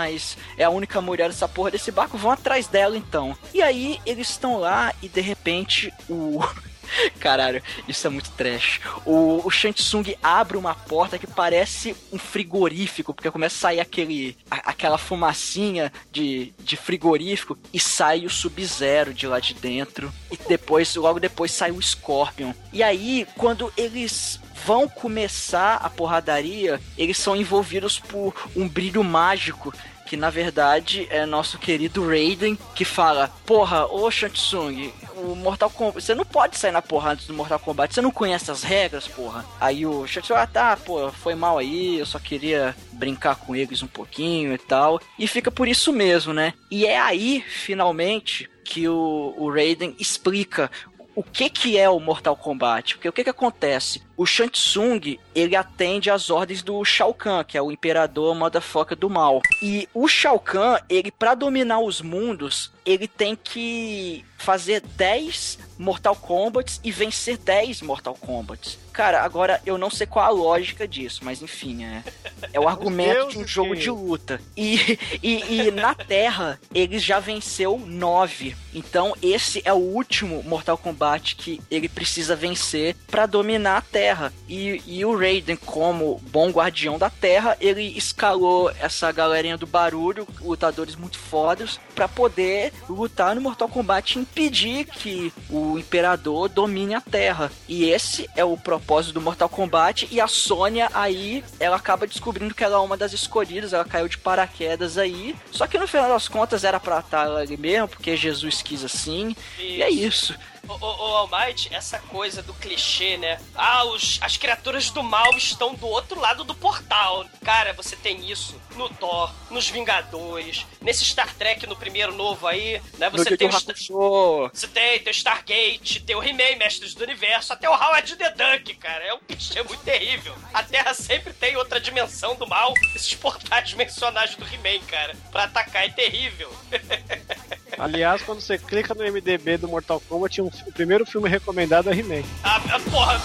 é a única mulher dessa porra desse barco, vão atrás dela então. E aí eles estão lá e de repente o. <laughs> Caralho, isso é muito trash. O, o Shang Tsung abre uma porta que parece um frigorífico, porque começa a sair aquele, a- aquela fumacinha de, de frigorífico e sai o Sub-Zero de lá de dentro. E depois, logo depois, sai o Scorpion. E aí, quando eles vão começar a porradaria, eles são envolvidos por um brilho mágico que na verdade é nosso querido Raiden, que fala: Porra, ô Shang Tsung, o Mortal Kombat, você não pode sair na porrada antes do Mortal Kombat, você não conhece as regras, porra. Aí o Shang Tsung, ah tá, pô, foi mal aí, eu só queria brincar com eles um pouquinho e tal. E fica por isso mesmo, né? E é aí, finalmente, que o, o Raiden explica o que que é o Mortal Kombat? Porque o que que acontece? O Shang Tsung, ele atende às ordens do Shao Kahn, que é o imperador motherfucker do mal. E o Shao Kahn, ele para dominar os mundos, ele tem que fazer 10 Mortal Kombats e vencer 10 Mortal Kombats. Cara, agora eu não sei qual a lógica disso, mas enfim, é, é o argumento de um jogo de luta. E, e, e na Terra, ele já venceu 9. Então, esse é o último Mortal Kombat que ele precisa vencer pra dominar a Terra. E, e o Raiden, como bom guardião da Terra, ele escalou essa galerinha do barulho, lutadores muito fodas, pra poder lutar no Mortal Kombat e impedir que o Imperador domine a Terra. E esse é o propósito do Mortal Kombat. E a Sônia aí, ela acaba descobrindo que ela é uma das escolhidas, ela caiu de paraquedas aí. Só que no final das contas era pra estar ali mesmo, porque Jesus quis assim. E é isso. Ô, ô, ô, Almighty, essa coisa do clichê, né? Ah, os, as criaturas do mal estão do outro lado do portal. Cara, você tem isso no Thor, nos Vingadores, nesse Star Trek no primeiro novo aí, né? No Você Yu tem o, Hakusho. você tem, tem o Stargate, tem o He-Man, Mestres do Universo, até o Howard the Duck, cara. É um clichê muito terrível. A Terra sempre tem outra dimensão do mal. Esses portais <laughs> mencionados do He-Man, cara, pra atacar é terrível. <laughs> Aliás, quando você clica no MDB do Mortal Kombat, um- o primeiro filme recomendado é He-Man. Ah, porra.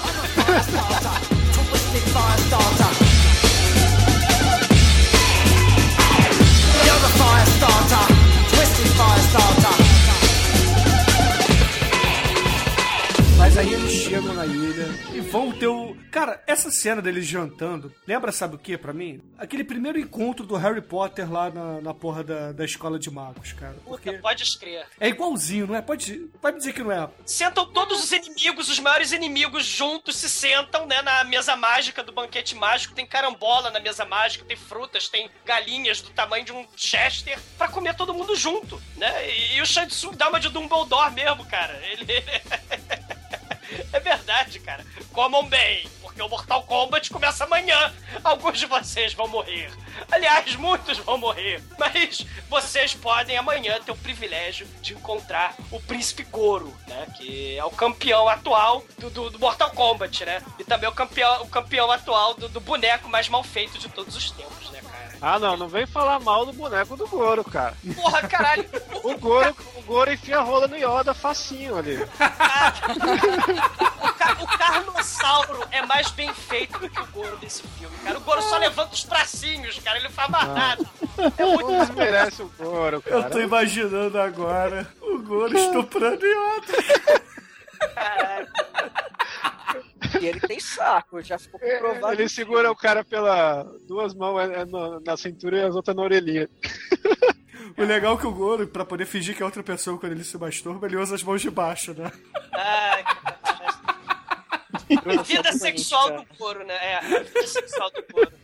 Mas aí eles chegam na ilha e vão ter o. Cara, essa cena deles jantando, lembra, sabe o que pra mim? Aquele primeiro encontro do Harry Potter lá na, na porra da, da escola de magos, cara. Porque Puta, pode escrever. é igualzinho, não é? Pode, pode dizer que não é. Sentam todos os inimigos, os maiores inimigos juntos, se sentam, né, na mesa mágica do banquete mágico. Tem carambola na mesa mágica, tem frutas, tem galinhas do tamanho de um Chester pra comer todo mundo junto, né? E, e o Shang Tsung dá uma de Dumbledore mesmo, cara. Ele... <laughs> é verdade, cara. Comam bem, porque o Mortal Kombat começa amanhã. Alguns de vocês vão morrer. Aliás, muitos vão morrer. Mas vocês podem amanhã ter o privilégio de encontrar o Príncipe Goro, né? Que é o campeão atual do, do- do Mortal Kombat, né? E também o campeão, o campeão atual do, do boneco mais mal feito de todos os tempos, né? Ah, não, não vem falar mal do boneco do Goro, cara. Porra, caralho! <laughs> O Goro, o Goro enfia a rola no Yoda facinho ali. O, ca- o Carnossauro é mais bem feito do que o Goro desse filme, cara. O Goro só levanta os bracinhos, cara. Ele não faz mais nada. É muito Não desmerece o Goro, cara. Eu tô imaginando agora o Goro estuprando Yoda. caralho. E ele tem saco, já ficou comprovado. É, Ele segura o cara pela duas mãos é, é, no- na cintura e as outras na orelhinha. <laughs> O legal é que o Goro, pra poder fingir que é outra pessoa quando ele se masturba, ele usa as mãos de baixo, né? Ai, cara. Vida sexual do Goro, né? É, a vida sexual do Goro. <laughs>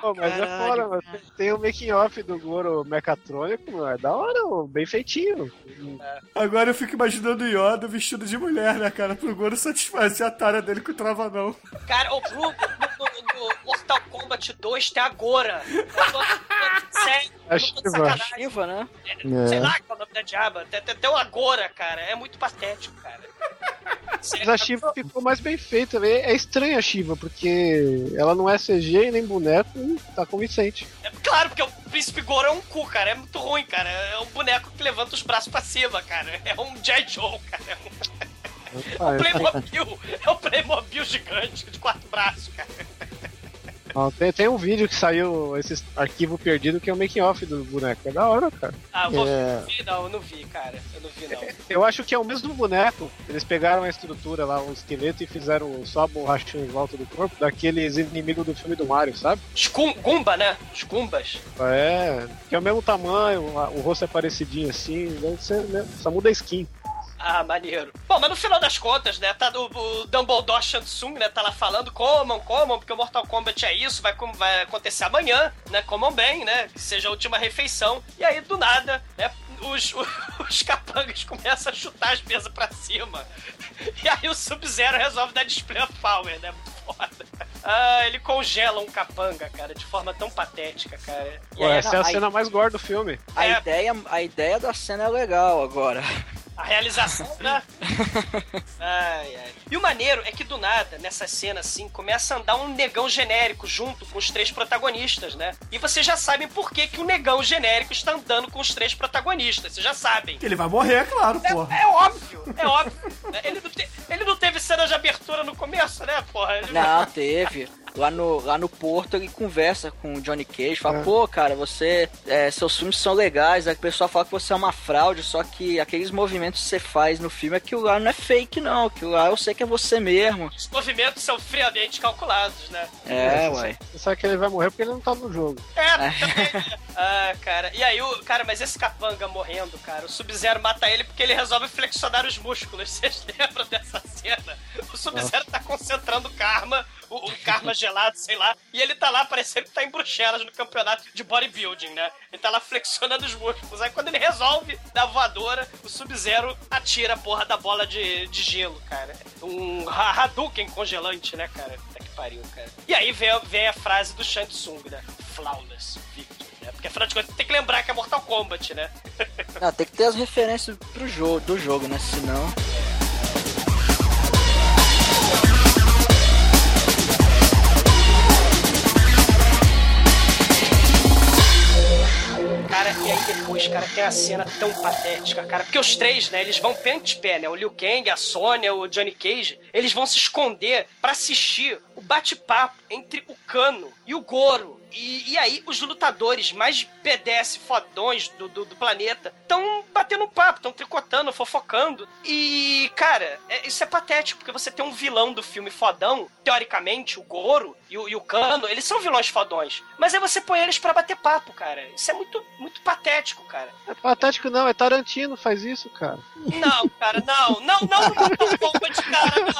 Pô, mas é Caralho, fora, mano. Tem- Tem o making off do Goro mecatrônico, mano. É da hora, mano. bem feitinho. Agora eu fico imaginando o Yoda vestido de mulher, né, cara? Pro Goro satisfazer a tara dele com o travanão. Cara, o Blue, no, no- no Mortal Kombat 2 tem agora. <laughs> Sério, A Shiva. Shiva, né? Sei É. lá qual é o nome da diaba. Tem, tem o agora, cara. É muito patético, cara. Mas a Shiva ficou mais bem feita. É é estranha a Shiva, porque ela não é CG nem boneco e tá convincente. É claro, porque o Príncipe Goro é um cu, cara. É muito ruim, cara. É um boneco que levanta os braços pra cima, cara. É um J. Joe, cara. É um- <laughs> É o Playmobil. É o Playmobil gigante de quatro braços, cara. Ó, tem, tem um vídeo que saiu, esse arquivo perdido, que é o making off do boneco. É da hora, cara. Ah, eu vou É. ver. Não, eu não vi, cara. Eu não vi, não. Eu acho que é o mesmo boneco. Eles pegaram a estrutura lá, um esqueleto, e fizeram só a borrachinha em volta do corpo daqueles inimigos do filme do Mario, sabe? Os Gun- Gumba, né? Os Gumbas. É, que é o mesmo tamanho, o rosto é parecidinho assim, deve ser mesmo, só muda a skin. Ah, maneiro. Bom, mas no final das contas, né, tá o, o Dumbledore Shansung, né, tá lá falando, comam, comam, porque o Mortal Kombat é isso, vai, vai acontecer amanhã, né, comam bem, né, que seja a última refeição. E aí, do nada, né, os, <laughs> os capangas começam a chutar as mesas pra cima. E aí o Sub-Zero resolve dar display of power, né, muito foda. Ah, ele congela um capanga, cara, de forma tão patética, cara. E Ué, aí, essa é a aí- cena mais gore do filme. A, É. ideia, a ideia da cena é legal agora. A realização, <laughs> né? ai, ai. E o maneiro é que do nada, nessa cena assim, começa a andar um negão genérico junto com os três protagonistas, né? E vocês já sabem por que, que o negão genérico está andando com os três protagonistas. Vocês já sabem. Ele vai morrer, é claro, porra. É, é óbvio, é óbvio. né? Ele, não te- ele não teve cena de abertura no começo, né, porra? Ele- Não, teve. Lá no, lá no Porto ele conversa com o Johnny Cage, fala, pô, cara, você. é, seus filmes são legais, aí o pessoal fala que você é uma fraude, só que aqueles movimentos que você faz no filme, aquilo lá não é fake, não. Aquilo lá eu sei que é você mesmo. Os movimentos são friamente calculados, né? É, uai. Você sabe que ele vai morrer porque ele não tá no jogo. É, também. <laughs> ah, cara. E aí, o cara, mas esse capanga morrendo, cara, o Sub-Zero mata ele porque ele resolve flexionar os músculos. <laughs> Vocês lembram dessa cena? O Sub-Zero tá concentrando karma, o, o karma gelado, sei lá, e ele tá lá parecendo que tá em Bruxelas no campeonato de bodybuilding, né? Ele tá lá flexionando os músculos. Aí quando ele resolve dar voadora, o Sub-Zero atira a porra da bola de, de gelo, cara. Um Ha- Hadouken congelante, né, cara? Puta que pariu, cara. E aí vem, a- vem a frase do Shang Tsung, né? Flawless victory, né? Porque afinal de contas tem que lembrar que é Mortal Kombat, né? Não, tem que ter as referências pro jogo, do jogo, né? Senão. <laughs> Cara, e aí depois, cara, tem a cena tão patética, cara. Porque os três, né, eles vão pé ante pé, né? O Liu Kang, a Sonya, o Johnny Cage, eles vão se esconder pra assistir o bate-papo entre o Kano e o Goro. E, e aí, os lutadores mais BDS fodões do, do, do planeta estão batendo um papo, estão tricotando, fofocando. E, cara, é- isso é patético, porque você tem um vilão do filme fodão, teoricamente, o Goro e o, e o Kano, eles são vilões fodões. Mas aí você põe eles pra bater papo, cara. Isso é muito, muito patético, cara. É patético não, é Tarantino faz isso, cara. Não, cara, não, não, não, não, Mortal Kombat, cara, não.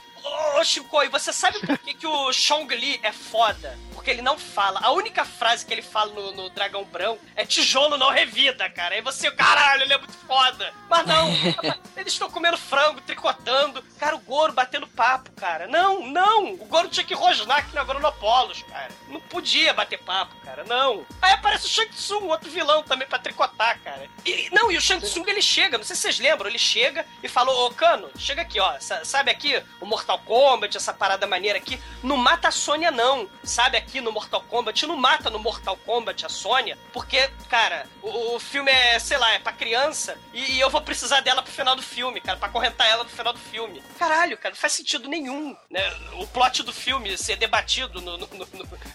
Ô, Ô, Shinkoi, você sabe por que, que o Chong Li é foda? Porque ele não fala. A única frase que ele fala no, no Dragão Branco é tijolo não revida, cara. Aí você, caralho, ele é muito foda. Mas não, <laughs> eles estão comendo frango, tricotando. Cara, o Goro batendo papo, cara. Não, não. O Goro tinha que rosnar aqui na Agronopolos, cara. Não podia bater papo, cara, não. Aí aparece o Shang Tsung, outro vilão também pra tricotar, cara. E, não, e o Shang Tsung ele chega, não sei se vocês lembram, ele chega e fala: Ô Cano, chega aqui, ó. sa- Sabe aqui o Mortal Kombat, essa parada maneira aqui? Não mata a Sônia, não. Sabe aqui no Mortal Kombat? Não mata no Mortal Kombat a Sônia, porque, cara, o, o filme é, sei lá, é pra criança e, e eu vou precisar dela pro final do filme, cara, pra correntar ela no final do filme. Caralho, cara, não faz sentido nenhum, né? O plot do filme ser debatido no, no, no-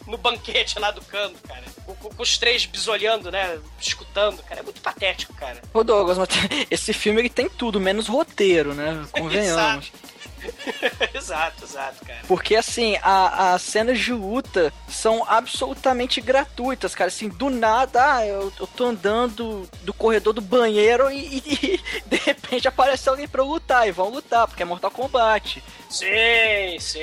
no- banquete lá do Cano, cara. Com, com- os três bisolhando, né? Escutando, cara. É muito patético, cara. Ô Douglas, <laughs> esse filme ele tem tudo, menos roteiro, né? <laughs> Convenhamos. exato, <laughs> exato, cara. Porque assim, a- as cenas de luta são absolutamente gratuitas, cara. Assim, do nada, ah, eu, eu tô andando do corredor do banheiro e, e- e, de repente aparece alguém pra eu lutar. E vão lutar, porque é Mortal Kombat. Sim, sim.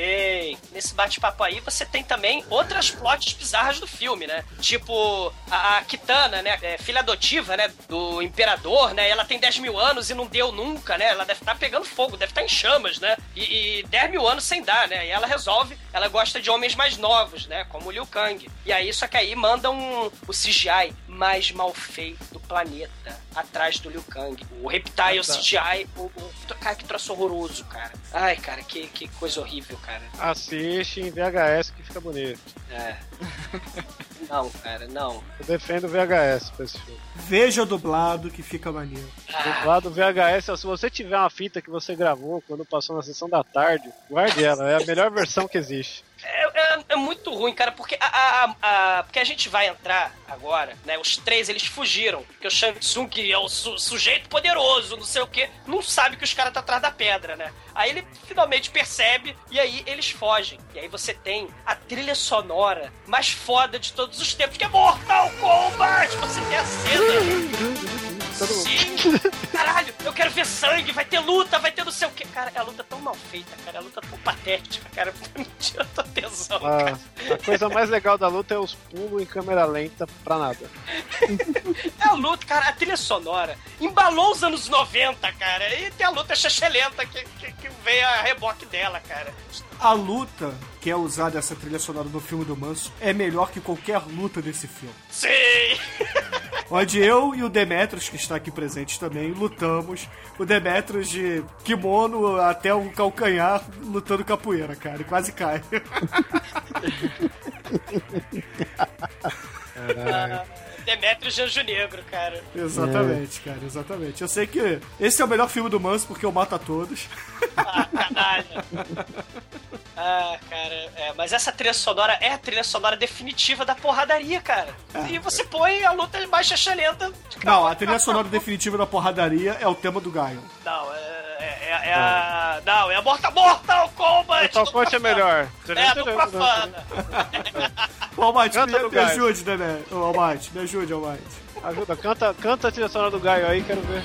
Nesse bate-papo aí você tem também outras plots bizarras do filme, né? Tipo, a, a Kitana, né? É, filha adotiva, né? Do imperador, né? Ela tem 10 mil anos e não deu nunca, né? Ela deve estar pegando fogo, deve estar em chamas, né? E, e 10 mil anos sem dar, né? E ela resolve, ela gosta de homens mais novos, né? Como o Liu Kang. E aí, só que aí mandam o CGI mais mal feito do planeta atrás do Liu Kang. O Reptile Ah, tá. CGI, o, o, cara, que troço horroroso, cara. Ai, cara, que, que coisa horrível, cara. Assiste em VHS que fica bonito. É. <laughs> Não, cara, não. Eu defendo o VHS pra esse filme. Veja dublado que fica maneiro. Dublado VHS, se você tiver uma fita que você gravou quando passou na sessão da tarde, guarde ela, é a melhor versão que existe. É, é- é muito ruim, cara, porque a, a- a- porque a gente vai entrar agora, né? Os três, eles fugiram. Porque o Shang Tsung, que é o su- sujeito poderoso, não sei o quê, não sabe que os caras tá atrás da pedra, né? Aí ele finalmente percebe e aí eles fogem. E aí você tem a trilha sonora mais foda de todos os tempos, que é Mortal Kombat! Você tem a cena. Sim! Caralho, eu quero ver sangue, vai ter luta, vai ter não sei o quê. Cara, é a luta tão mal feita, cara, é a luta tão patética, cara. <laughs> Não tira tua atenção, cara. A, coisa mais legal da luta é os pulos em câmera lenta pra nada. É a luta, cara, a trilha sonora embalou os anos 90, cara. E tem a luta chechelenta que, que, que vem a reboque dela, cara. A luta que é usada essa trilha sonora no filme do Manso é melhor que qualquer luta desse filme. Sim! Onde eu e o Demetrius, que está aqui presente também, lutamos. O Demetrius de kimono até o calcanhar lutando capoeira, cara. E quase cai. Demetrius de Anjo Negro, cara. exatamente, cara, exatamente. Eu sei que esse é o melhor filme do Manso porque eu mato a todos. Ah, canalha. Ah, cara, é, mas essa trilha sonora é a trilha sonora definitiva da porradaria, cara. E você põe a luta mais chechelenta de Não, a trilha sonora definitiva da porradaria é o tema do Gaio. Não, é, é- é- é a. Não, é a Mortal, Mortal Kombat! Mortal Kombat é melhor. É, do Profana. Ô, Almighty, Canta me, me ajude, né, Ô, Almighty, me ajude, Almighty. Ajuda, canta, canta a trilha sonora do Gaio aí, quero ver.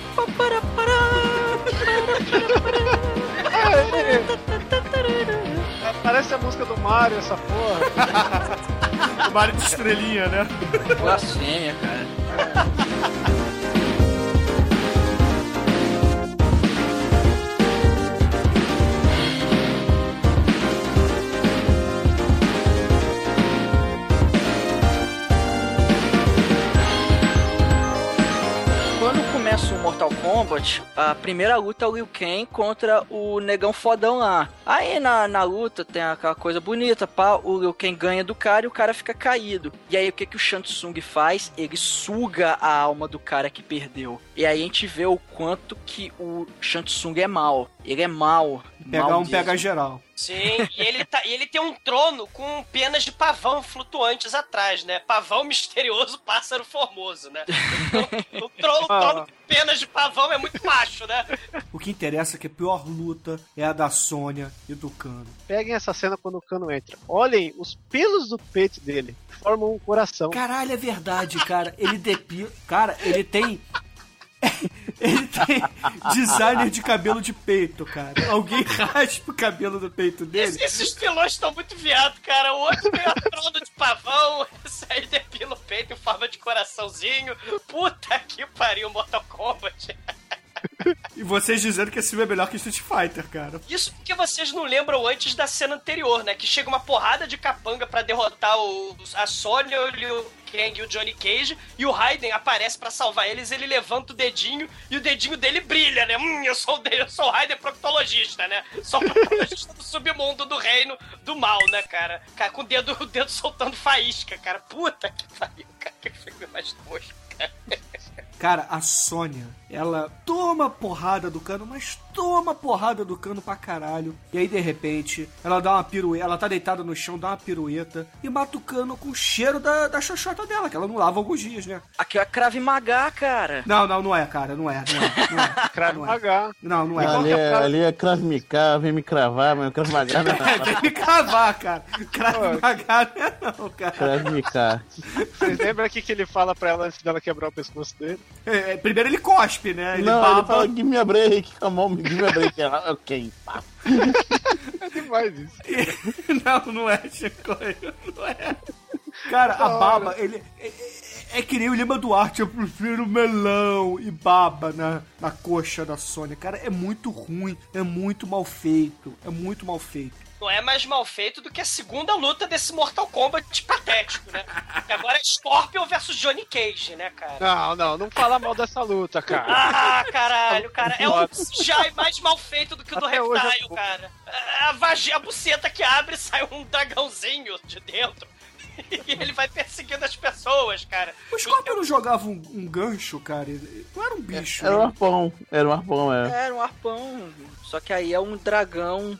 Parece a música do Mario, essa porra. <laughs> O Mario de estrelinha, né? Blasfêmia, cara. A primeira luta é o Liu Kang contra o negão fodão lá. Aí na, na luta tem aquela coisa bonita, pá, o Liu Kang ganha do cara e o cara fica caído. E aí o que, que o Shang Tsung faz? Ele suga a alma do cara que perdeu. E aí a gente vê o quanto que o Shang Tsung é mal. Ele é mal. Pegar um mesmo. pega geral. Sim, e ele, tá, e ele tem um trono com penas de pavão flutuantes atrás, né? Pavão misterioso, pássaro formoso, né? Então, o, tro- o trono com penas de pavão é muito macho, né? O que interessa é que a pior luta é a da Sônia e do Cano. Peguem essa cena quando o cano entra. Olhem os pelos do peito dele. Formam um coração. Caralho, é verdade, cara. Ele depila. Cara, ele tem. <laughs> Ele tem designer de cabelo de peito, cara. Alguém <laughs> raspa o cabelo do peito dele. Esses, esses pilões estão muito viados, cara. O outro tem a de pavão, <laughs> esse aí depila o peito em forma de coraçãozinho. Puta que pariu, Mortal Kombat. E vocês dizendo que esse filme é melhor que Street Fighter, cara. Isso porque vocês não lembram antes da cena anterior, né? Que chega uma porrada de capanga pra derrotar o, a Sonya, o Liu Kang e o Johnny Cage, e o Raiden aparece pra salvar eles, ele levanta o dedinho e o dedinho dele brilha, né? Hum, eu sou, eu sou o Raiden proctologista, né? Sou proctologista do submundo do reino do mal, né, cara? Cara, com o dedo, o dedo soltando faísca, cara. Puta que pariu, cara. Que filme mais tosco, cara. Cara, a Sônia, ela toma porrada do cano, mas toma porrada do cano pra caralho. E aí, de repente, ela dá uma pirueta, ela tá deitada no chão, dá uma pirueta e mata o cano com o cheiro da, da xoxota dela, que ela não lava há alguns dias, né? Aqui é Crave Maga, cara. Não, não, não é, cara, não é, não é. Não é, Crave <laughs> não é. Maga. Não, não é. Ali é, ali é Krav Maga, vem me cravar, mas Krav Maga <laughs> não É, é tem que cavar, cara. Crave Maga não é não, cara. Krav Maga. Vocês lembram aqui que ele fala pra ela antes dela quebrar o pescoço dele? É, é, primeiro ele cospe, né? Ele Não, baba. ele fala, give me a break, come on, give me a break. Ela, ok, pá. É demais isso. <laughs> não, não é, Chico. Não é. Cara, a baba, ele. É, é- é que nem o Lima Duarte, eu prefiro melão e baba na, na coxa da Sônia. Cara, é muito ruim, é muito mal feito, é muito mal feito. Não é mais mal feito do que a segunda luta desse Mortal Kombat patético, né? Que agora é Scorpion versus Johnny Cage, né, cara? Não, não, não fala mal dessa luta, cara. Ah, caralho, cara. É um já é mais mal feito do que o do Até Reptile, eu- cara. A, vagi- a buceta que abre e sai um dragãozinho de dentro. e ele vai perseguindo as pessoas, cara. O Scorpion não jogava um, um gancho, cara? Não era um bicho. Era um né? arpão, era um arpão, é. Era um arpão. Só que aí é um dragão.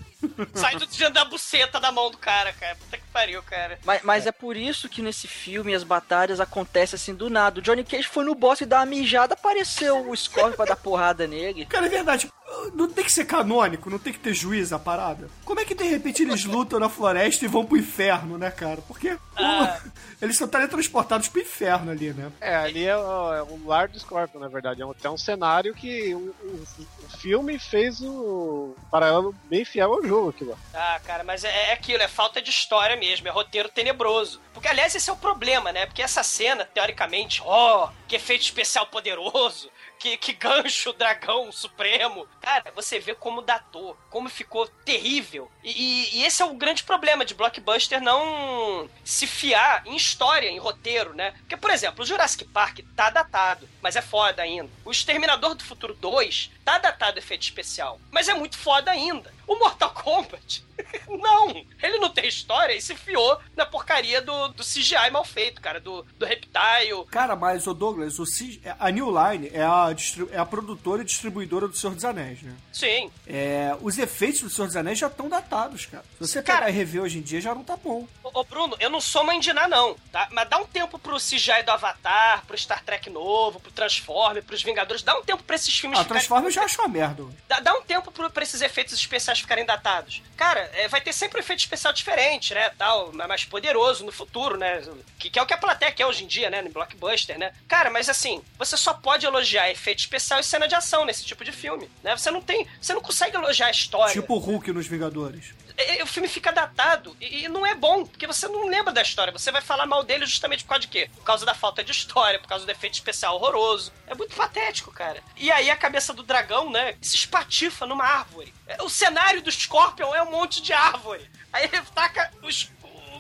Saindo de da buceta da mão do cara, cara. Puta que pariu, cara. Mas, mas é. por isso que nesse filme as batalhas acontecem assim do nada. O Johnny Cage foi no boss e dá uma mijada, apareceu o Scorpion pra dar porrada nele. Cara, é verdade. Não tem que ser canônico, não tem que ter juiz a parada. Como é que de repente eles lutam na floresta e vão pro inferno, né, cara? Porque Ah. o- eles são teletransportados pro inferno ali, né? É, ali é, o- é o lar do Scorpion, na verdade. É um, até um cenário que o, o- o filme fez o paralelo bem fiel ao jogo aqui lá. Ah, cara, mas é, é aquilo, é falta de história mesmo, é roteiro tenebroso. Porque, aliás, esse é o problema, né? Porque essa cena, teoricamente, ó, que efeito especial poderoso, que, que gancho dragão supremo. Cara, você vê como datou, como ficou terrível. E, e- e esse é o grande problema de blockbuster não se fiar em história, em roteiro, né? Porque, por exemplo, o Jurassic Park tá datado, mas é foda ainda. O Exterminador do Futuro 2 tá datado efeito especial, mas é muito foda ainda. O Mortal Kombat, <laughs> não! Ele não tem história e se fiou na porcaria do, do CGI mal feito, cara, do, do Reptile. Cara, mas, o Douglas, o C- a New Line é a, é a produtora e distribuidora do Senhor dos Anéis, né? Sim, É, os efeitos do Senhor dos Anéis já estão datados, cara. Se você Cara- pegar rever hoje em dia, já não tá bom. Ô, ô, Bruno, eu não sou mandinar, não, tá? Mas dá um tempo pro CGI do Avatar, pro Star Trek novo, pro Transformer, pros Vingadores. Dá um tempo pra esses filmes Ah, ficarem- Transformers eu já acho uma merda. Dá, dá um tempo pro, pra esses efeitos especiais ficarem datados. Cara, é, vai ter sempre um efeito especial diferente, né? Tal, mais poderoso no futuro, né? Que, que é o que a plateia quer hoje em dia, né? No blockbuster, né? Cara, mas assim, você só pode elogiar efeito especial e cena de ação nesse tipo de filme, né? Você não tem. Você não consegue elogiar a história. Tipo o Hulk nos Vingadores. E- e o filme fica datado e, e não é bom, porque você não lembra da história. Você vai falar mal dele justamente por causa de quê? Por causa da falta de história, por causa do efeito especial horroroso. É muito patético, cara. E aí a cabeça do dragão, né, se espatifa numa árvore. É, O cenário do Scorpion é um monte de árvore. Aí ele taca os-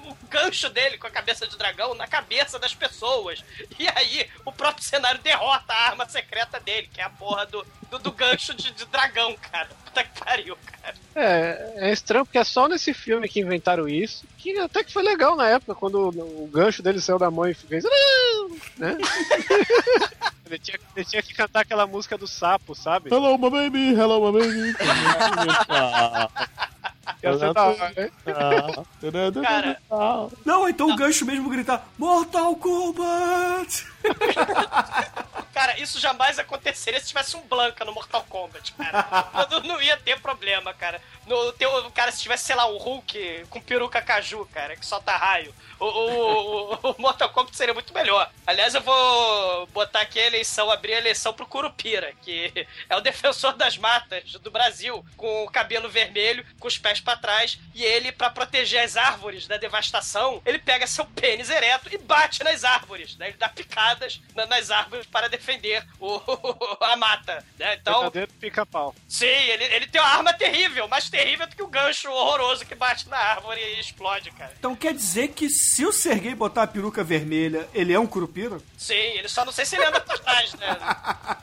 o gancho dele com a cabeça de dragão na cabeça das pessoas. E aí o próprio cenário derrota a arma secreta dele, que é a porra do, do, do gancho de, de dragão, cara. Puta que pariu, cara. É, é estranho porque é só nesse filme que inventaram isso, que até que foi legal na época, quando o, o gancho dele saiu da mão e fez. Né? <laughs> ele, tinha, ele tinha que cantar aquela música do sapo, sabe? Hello, my baby, hello, my baby. <laughs> <laughs> Cara, Não, então o gancho mesmo gritar Mortal Kombat! <laughs> Cara, isso jamais aconteceria se tivesse um Blanca no Mortal Kombat, cara. não, não ia ter problema, cara. No teu, cara, se tivesse, sei lá, um Hulk com peruca caju, cara, que solta raio. O, o, o- o Mortal Kombat seria muito melhor. Aliás, eu vou botar aqui a eleição, abrir a eleição pro Curupira, que é o defensor das matas do Brasil, com o cabelo vermelho, com os pés pra trás, e ele, pra proteger as árvores da devastação, ele pega seu pênis ereto e bate nas árvores, né? Ele dá picadas na- nas árvores para defender o, <laughs> a mata, né? Então, Verdadeiro pica-pau. sim, ele, ele tem uma arma terrível, mais terrível do que o gancho horroroso que bate na árvore e explode, cara. Então quer dizer que se o Serguei botar a peruca vermelha, ele é um curupira? Sim, ele só não sei se ele anda por trás, né?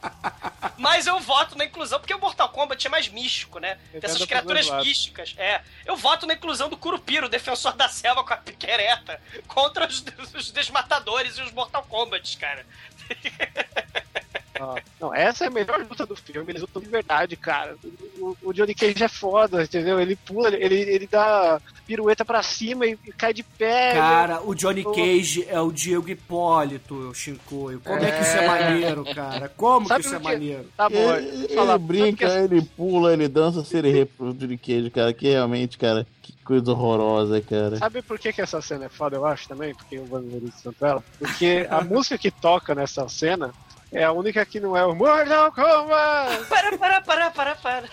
<laughs> Mas eu voto na inclusão, porque o Mortal Kombat é mais místico, né? Tem essas criaturas místicas. É. Eu voto na inclusão do Curupira, o defensor da selva com a pica ereta, contra os, os desmatadores e os Mortal Kombat, cara. <laughs> Não, essa é a melhor luta do filme, eles lutam de verdade, cara. O, o Johnny Cage é foda, entendeu? Ele pula, ele, ele dá pirueta pra cima e, e cai de pé. Cara, o Johnny Cage é o Diego Hipólito, Shinkoio. Como é, que isso é maneiro, cara? Como Sabe que isso é maneiro? Tá bom, Ele, ele brinca, Sabe ele pula, ele dança sererê pro Johnny Cage, cara. Que realmente, cara, que coisa horrorosa, cara. Sabe por que, que essa cena é foda, eu acho também? Porque eu valorizo tanto ela? Porque a música que toca nessa cena é a única que não é o Mortal Kombat! <laughs> Para, para, para, para, para.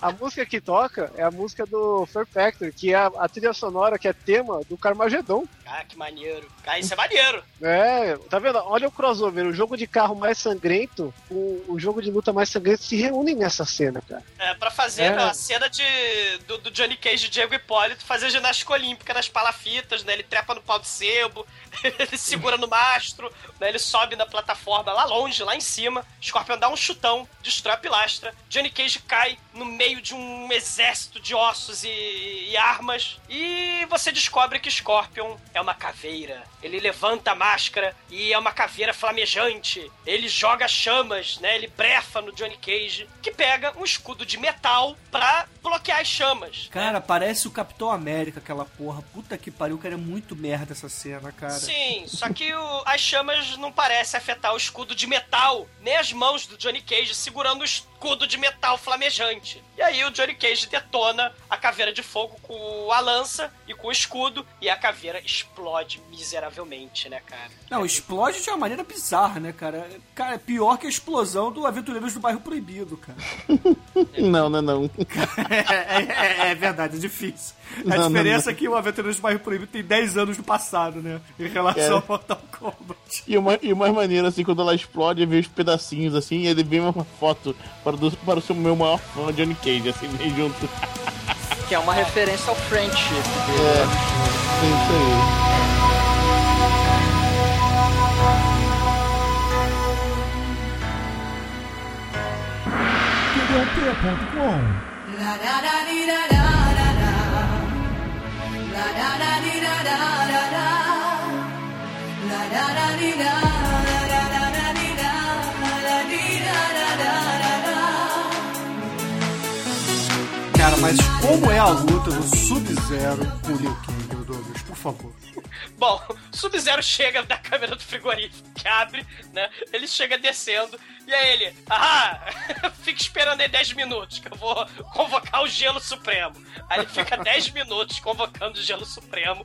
A música que toca é a música do Fear Factor, que é a, a trilha sonora que é tema do Carmageddon. Ah, que maneiro. Ah, isso é maneiro. É, tá vendo? Olha o crossover, o jogo de carro mais sangrento, o, o jogo de luta mais sangrento se reúnem nessa cena, cara. É, pra fazer É. a cena de, do, do Johnny Cage e Diego Hipólito fazer ginástica olímpica nas palafitas, né? Ele trepa no pau de sebo, <laughs> ele segura no mastro, né? Ele sobe na plataforma lá longe, lá em cima. Scorpion dá um chutão, destrói a pilastra. Johnny Cage cai no meio de um exército de ossos e, e armas. E você descobre que Scorpion é uma caveira. Ele levanta a máscara e é uma caveira flamejante. Ele joga chamas, né? Ele brefa no Johnny Cage, que pega um escudo de metal pra bloquear as chamas. Cara, parece o Capitão América, aquela porra. Puta que pariu, cara, é muito merda essa cena, cara. Sim, só que o- as chamas não parecem afetar o escudo de metal, nem as mãos do Johnny Cage segurando o escudo de metal flamejante. E aí o Johnny Cage detona a caveira de fogo com a lança e com o escudo, e a caveira explode miseravelmente, né, cara? Não, explode de uma maneira bizarra, né, cara? Cara, é pior que a explosão do Aventureiros do Bairro Proibido, cara. <laughs> <laughs> Não, não, não. É, é- é verdade, é difícil. A Não, não, diferença não. é que o Aventureiros do Bairro Proibido tem 10 anos no passado, né? Em relação É. ao Mortal Kombat. E uma, e mais maneiro, assim, quando ela explode, vê os pedacinhos, assim, e ele vê uma foto para, do, para o seu meu maior fã, Johnny Cage, assim, meio junto. Que é uma referência ao friendship dele. É, isso aí. Cara, mas como é a luta do Sub-Zero com o Liu Kang, Douglas? Por favor. Bom, <laughs> Sub-Zero chega da câmera do frigorífico, que abre, né? Ele chega descendo, e aí ele, ah, <laughs> fica esperando aí 10 minutos, que eu vou convocar o Gelo Supremo. Aí ele fica 10 minutos convocando o Gelo Supremo.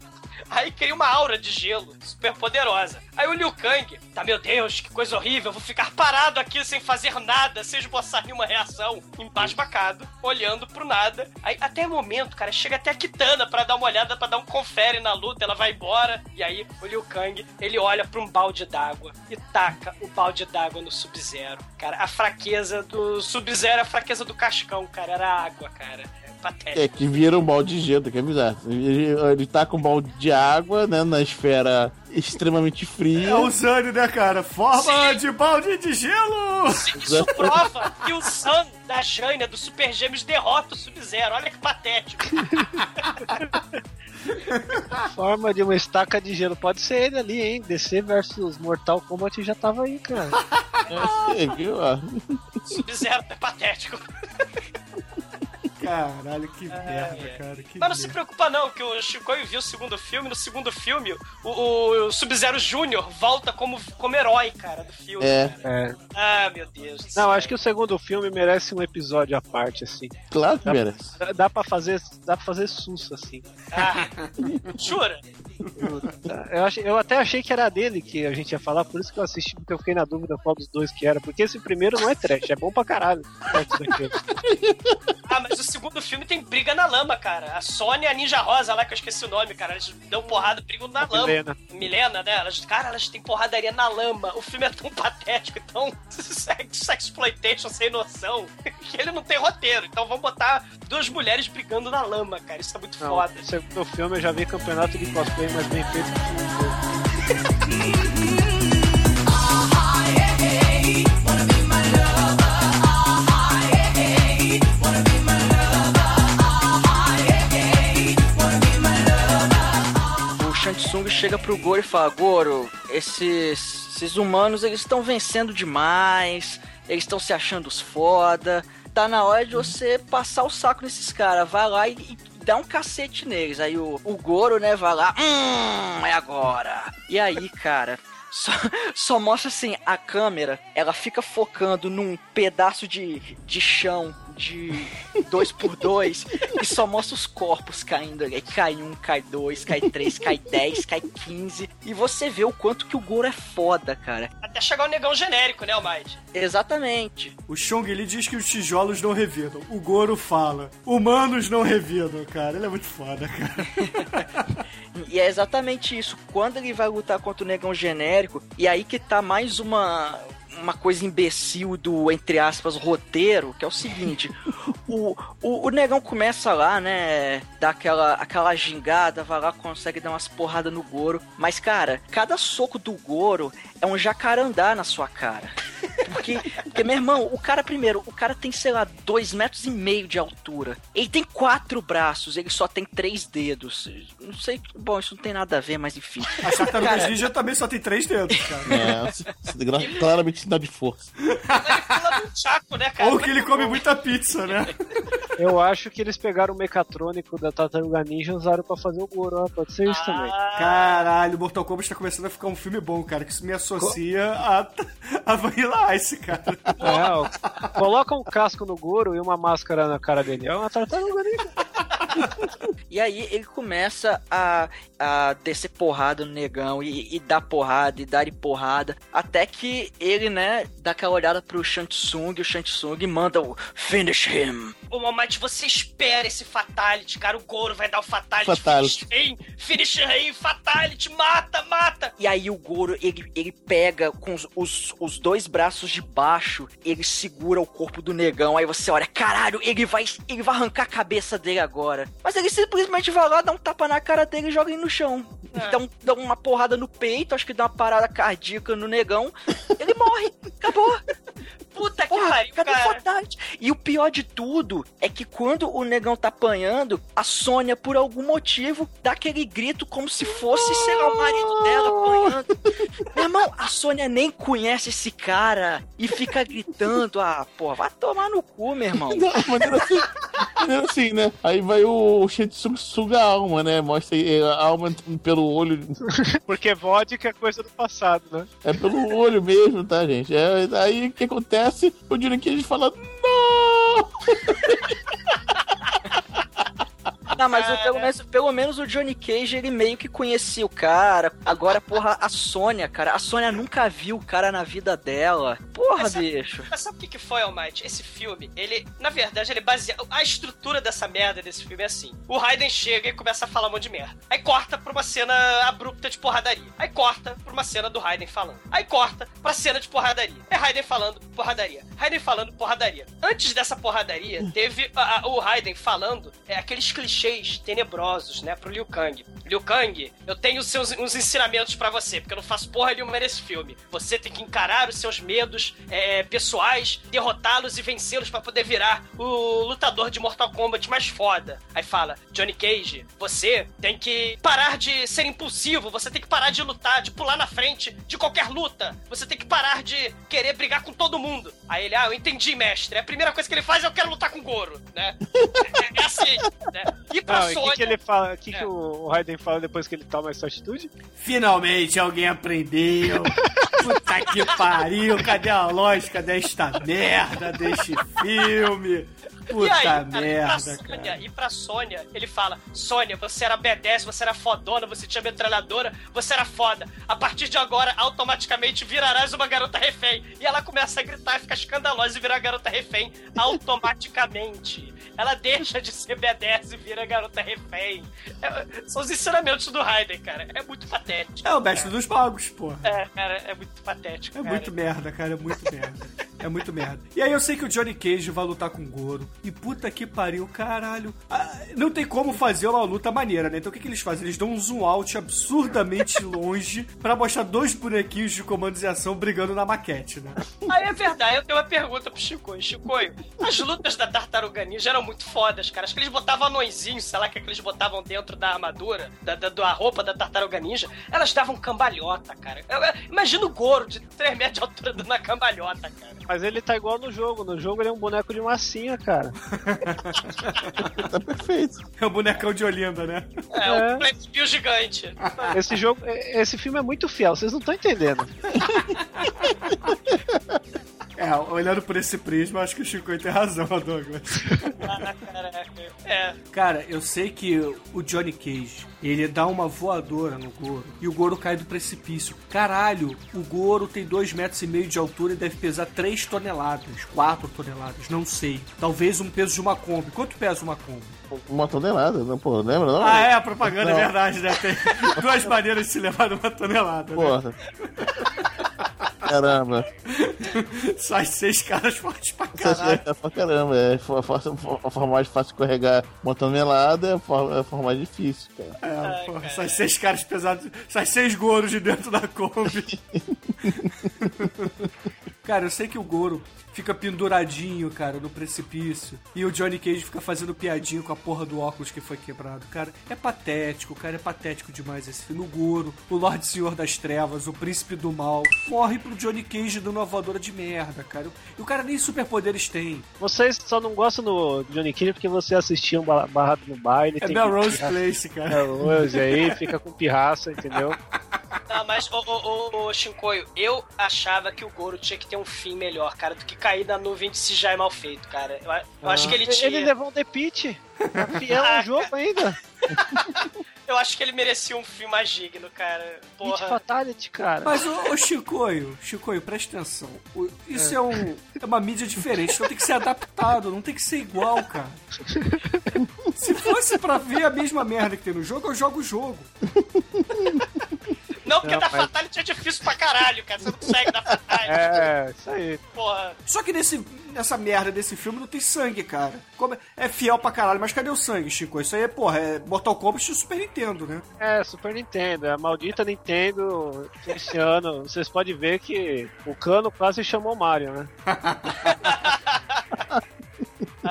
Aí cria uma aura de gelo super poderosa. Aí o Liu Kang, tá, meu Deus, que coisa horrível, vou ficar parado aqui sem fazer nada, sem esboçar nenhuma reação, embasbacado, olhando pro nada. Aí até o momento, cara, chega até a Kitana pra dar uma olhada, pra dar um confere na luta, ela vai embora. E aí o Liu Kang, ele olha pra um balde d'água e taca o balde d'água no Sub-Zero. Cara, a fraqueza do Sub-Zero, a fraqueza do Cascão, cara, era água, cara. É patético. É, que vira um balde de gelo, que é bizarro. Ele, ele tá com um balde de água, né, na esfera extremamente fria. É o Zane, né, cara? Forma de balde de gelo! Isso prova que o Sun da Jaina do Super Gêmeos derrota o Sub-Zero. Olha que patético. <laughs> Forma de uma estaca de gelo. Pode ser ele ali, hein? DC versus Mortal Kombat já tava aí, cara. É, viu? Sub-Zero é patético. <laughs> Caralho, que merda, cara. Que Mas não se preocupa não, que o Chicoio viu o segundo filme. No segundo filme, o, o- o Sub-Zero Júnior volta como, como herói, cara, do filme. É. cara. É. Ah, meu Deus do céu. Não, acho que o segundo filme merece um episódio à parte, assim. Claro que Dá- merece. Dá, dá pra fazer, dá pra fazer sussa, assim. Ah, jura? Eu, achei- eu até achei que era dele que a gente ia falar, por isso que eu assisti, porque eu fiquei na dúvida qual dos dois que era. Porque esse primeiro não é trash, é bom pra caralho. <laughs> Ah, mas o segundo filme tem briga na lama, cara. A Sônia e a Ninja Rosa lá, que eu esqueci o nome, cara. Elas dão porrada, brigam na lama. Milena. Milena, né? Elas, cara, elas têm porradaria na lama. O filme é tão patético, tão <laughs> sex, sexploitation sem noção, que ele não tem roteiro. Então vamos botar duas mulheres brigando na lama, cara. Isso é muito Não, foda. no segundo filme eu já vi campeonato de cosplay mais bem feito que o chega pro Goro e fala: Goro, esses, esses humanos eles estão vencendo demais, eles estão se achando os foda. Tá na hora de você passar o saco nesses caras. Vai lá e, e dá um cacete neles. Aí o, o Goro, né, vai lá, hum, é agora. E aí, cara. Só, <laughs> só mostra assim, a câmera, ela fica focando num pedaço de, de chão de 2 por 2 e só mostra os corpos caindo ali. Aí Cai um, cai dois, cai três, cai 10, cai 15. E você vê o quanto que o Goro é foda, cara. Até chegar o negão genérico, né, o Might? Exatamente. O Chong ele diz que os tijolos não revidam. O Goro fala: humanos não revidam, cara. Ele é muito foda, cara. <laughs> E é exatamente isso. Quando ele vai lutar contra o negão genérico, e aí que tá mais uma. Uma coisa imbecil do, entre aspas, roteiro, que é o seguinte: <laughs> o, o, o negão começa lá, né? Dá aquela, aquela gingada, vai lá, consegue dar umas porradas no Goro. Mas, cara, cada soco do Goro é um jacarandá na sua cara. Porque, porque, meu irmão, o cara, primeiro, o cara tem, sei lá, dois metros e meio de altura. Ele tem quatro braços, ele só tem três dedos. Não sei, bom, isso não tem nada a ver, mas enfim. A tartarugas ninja também só tem três dedos, cara. É, <laughs> claramente sinal de força. <laughs> Ele pula num saco, né, cara? Ou que ele come muita pizza, né? <laughs> Eu acho que eles pegaram o mecatrônico da Tartaruga Ninja e usaram pra fazer o Goro. ó, Pode ser isso também. Caralho, Mortal Kombat tá começando a ficar um filme bom, cara. Que isso me associa a, a Vanilla Ice, cara. É, ó, coloca um casco no Goro e uma máscara na cara dele. É uma Tartaruga Ninja. <laughs> E aí ele começa a, a descer porrada no negão e, e dar porrada e dar e porrada. Até que ele, né, dá aquela olhada pro Shansung e o Shansung manda o Finish him. Ô, Mamate, você espera esse Fatality, cara. O Goro vai dar o Fatality. Fatality. Finish him, finish him, Fatality, mata, mata. E aí o Goro, ele, ele pega com os, os, os dois braços de baixo, ele segura o corpo do negão. Aí você olha, caralho, ele vai, ele vai arrancar a cabeça dele agora. Mas ele simplesmente vai lá, dá um tapa na cara dele e joga ele no chão. É. Dá, um- dá uma porrada no peito, acho que dá uma parada cardíaca no negão. <laughs> Ele morre, acabou. Puta que Porra, pariu, cadê o cara. Fatality? E o pior de tudo é que quando o negão tá apanhando, a Sônia, por algum motivo, dá aquele grito como se fosse, sei lá, o marido dela apanhando. Meu irmão, a Sônia nem conhece esse cara e fica gritando. Ah, porra, vai tomar no cu, meu irmão. Não, maneiro assim, maneiro assim, né? Aí vai o Shetsung suga a alma, né? Mostra aí a alma pelo olho. Porque vodka é coisa do passado, né? É pelo olho mesmo, tá, gente? É, aí o que acontece? O Johnny Cage fala, não! <laughs> Não, mas o- pelo, menos, pelo menos o Johnny Cage, ele meio que conhecia o cara. Agora, porra, a Sônia, cara. A Sônia nunca viu o cara na vida dela. Porra, Mas sabe- bicho. Mas sabe o que, que foi, Almighty? Esse filme, ele, na verdade, ele é baseado. A estrutura dessa merda desse filme é assim: o Raiden chega e começa a falar um monte de merda. Aí corta pra uma cena abrupta de porradaria. Aí corta pra uma cena do Raiden falando. Aí corta pra cena de porradaria. É Raiden falando porradaria. Raiden falando porradaria. Antes dessa porradaria, teve a- a- o Raiden falando é, aqueles clichês tenebrosos, né, pro Liu Kang. Liu Kang, eu tenho seus, uns ensinamentos pra você, porque eu não faço porra nenhuma nesse filme. Você tem que encarar os seus medos é, pessoais, derrotá-los e vencê-los pra poder virar o lutador de Mortal Kombat mais foda. Aí fala, Johnny Cage, você tem que parar de ser impulsivo, você tem que parar de lutar, de pular na frente de qualquer luta. Você tem que parar de querer brigar com todo mundo. Aí ele, ah, eu entendi, mestre. A primeira coisa que ele faz é eu quero lutar com o Goro, né? É, é assim, né? E pra Não, e o Sônia... que, que ele fala? O que, É. que o Raiden fala depois que ele toma essa atitude? Finalmente alguém aprendeu. <laughs> Puta que pariu, cadê a lógica desta merda, deste filme? Puta e aí, cara, e pra merda, Sônia, cara. e pra Sônia, ele fala: Sônia, você era B10, você era fodona, você tinha metralhadora, você era foda. A partir de agora, automaticamente virarás uma garota refém. E ela começa a gritar e fica escandalosa e vira garota refém automaticamente. Ela deixa de ser B10 e vira garota refém. É- são os ensinamentos do Raiden, cara. É muito patético. É o mestre dos magos, pô. É, cara, é muito patético. É cara. muito merda, cara, é muito merda. É muito merda. E aí eu sei que o Johnny Cage vai lutar com o Goro. E puta que pariu, caralho. Ah, não tem como fazer uma luta maneira, né? Então o que, que eles fazem? Eles dão um zoom out absurdamente <laughs> longe pra mostrar dois bonequinhos de comandos e ação brigando na maquete, né? Aí é verdade, eu tenho uma pergunta pro Chicoio. Chicoio, as lutas da Tartaruga Ninja eram muito fodas, cara. Acho que eles botavam anõezinhos, sei lá, que, é que eles botavam dentro da armadura, da, da, da roupa da Tartaruga Ninja. Elas davam cambalhota, cara. Eu- eu- Imagina o Goro de 3 metros de altura dando uma cambalhota, cara. Mas ele tá igual no jogo. No jogo ele é um boneco de massinha, cara. Tá perfeito. É o bonecão de Olinda, né? É, É. o Playmobil gigante. Esse jogo, esse filme é muito fiel, vocês não estão entendendo. <laughs> É, olhando por esse prisma, acho que o Chico tem razão, <laughs> Douglas. Ah, caraca. É. Cara, eu sei que o Johnny Cage, ele dá uma voadora no Goro e o Goro cai do precipício. Caralho, o Goro tem dois metros e meio de altura e deve pesar 3 toneladas, 4 toneladas, não sei. Talvez um peso de uma Kombi. Quanto pesa uma Kombi? Uma tonelada, não, pô, lembra não? Ah, é, a propaganda Não. é verdade, né? Tem <laughs> duas maneiras de se levar uma tonelada, né? Caramba. <laughs> Sai seis caras fortes pra caralho. é pra caramba. É a forma, a forma mais fácil de carregar uma tonelada é a forma, é a forma mais difícil, cara. É, porra, sai seis caras pesados, sai seis goros de dentro da Kombi. <laughs> Cara, eu sei que o Goro fica penduradinho, cara, no precipício. E o Johnny Cage fica fazendo piadinha com a porra do óculos que foi quebrado. Cara, é patético, cara, é patético demais esse filme. O Goro, o Lorde Senhor das Trevas, o Príncipe do Mal, morre pro Johnny Cage dando uma voadora de merda, cara. E o cara nem superpoderes tem. Vocês só não gostam do Johnny Cage porque você assistia um ba- barrado no baile. É Melrose Place, cara. Melrose aí, fica com pirraça, entendeu? <laughs> Não, mas, ô, ô, ô, ô, Shinkoio, eu achava que o Goro tinha que ter um fim melhor, cara, do que cair na nuvem de CGI mal feito, cara. Eu, eu acho que ele tinha. Ele levou um The Pitch. É fiel Ah, ao jogo ainda. Eu acho que ele merecia um fim mais digno, cara. Pitch Porra. Fatality, cara. Mas, ô, ô Chicoio, Chicoio, presta atenção. O- isso é. um, é uma mídia diferente, então tem que ser adaptado, não tem que ser igual, cara. Se fosse pra ver a mesma merda que tem no jogo, eu jogo o jogo. Não, porque Não, da mas- Fatality é difícil pra caralho, cara. Você não consegue dar Fatality. É, isso aí. Porra. Só que nesse, nessa merda desse filme não tem sangue, cara. Como é- é fiel pra caralho, mas cadê o sangue, Chico? Isso aí é, porra, é Mortal Kombat e Super Nintendo, né? É, Super Nintendo. É a maldita Nintendo esse ano. Vocês podem ver que o Cano quase chamou Mario, né? <laughs>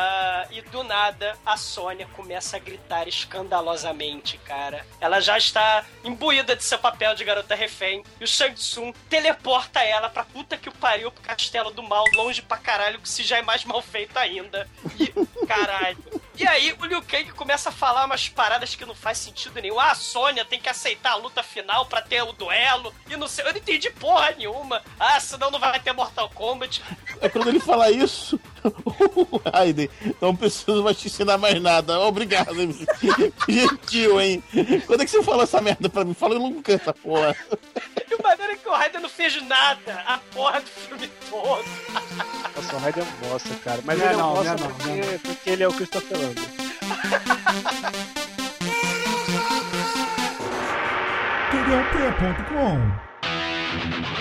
Ah, e do nada, a Sônia começa a gritar escandalosamente, cara. Ela já está imbuída de seu papel de garota refém. E o Shang Tsung teleporta ela pra puta que o pariu pro castelo do mal, longe pra caralho, que se já é mais mal feito ainda. E, caralho. E aí o Liu Kang começa a falar umas paradas que não faz sentido nenhum. Ah, a Sônia tem que aceitar a luta final pra ter o duelo. E não sei, eu não entendi porra nenhuma. Ah, senão não vai ter Mortal Kombat. É quando ele fala isso, <laughs> Raiden, não preciso mais te ensinar mais nada. Obrigado, hein? <laughs> gentil, hein? Quando é que você fala essa merda pra mim? Fala nunca essa porra. E o maneiro é que o Raiden não fez nada. A porra do filme todo. Nossa, o Raiden é um bosta, cara. Mas Não é ele é um não, bosta não é não, porque, não é porque ele é o Christopher Lambert. td1p.com.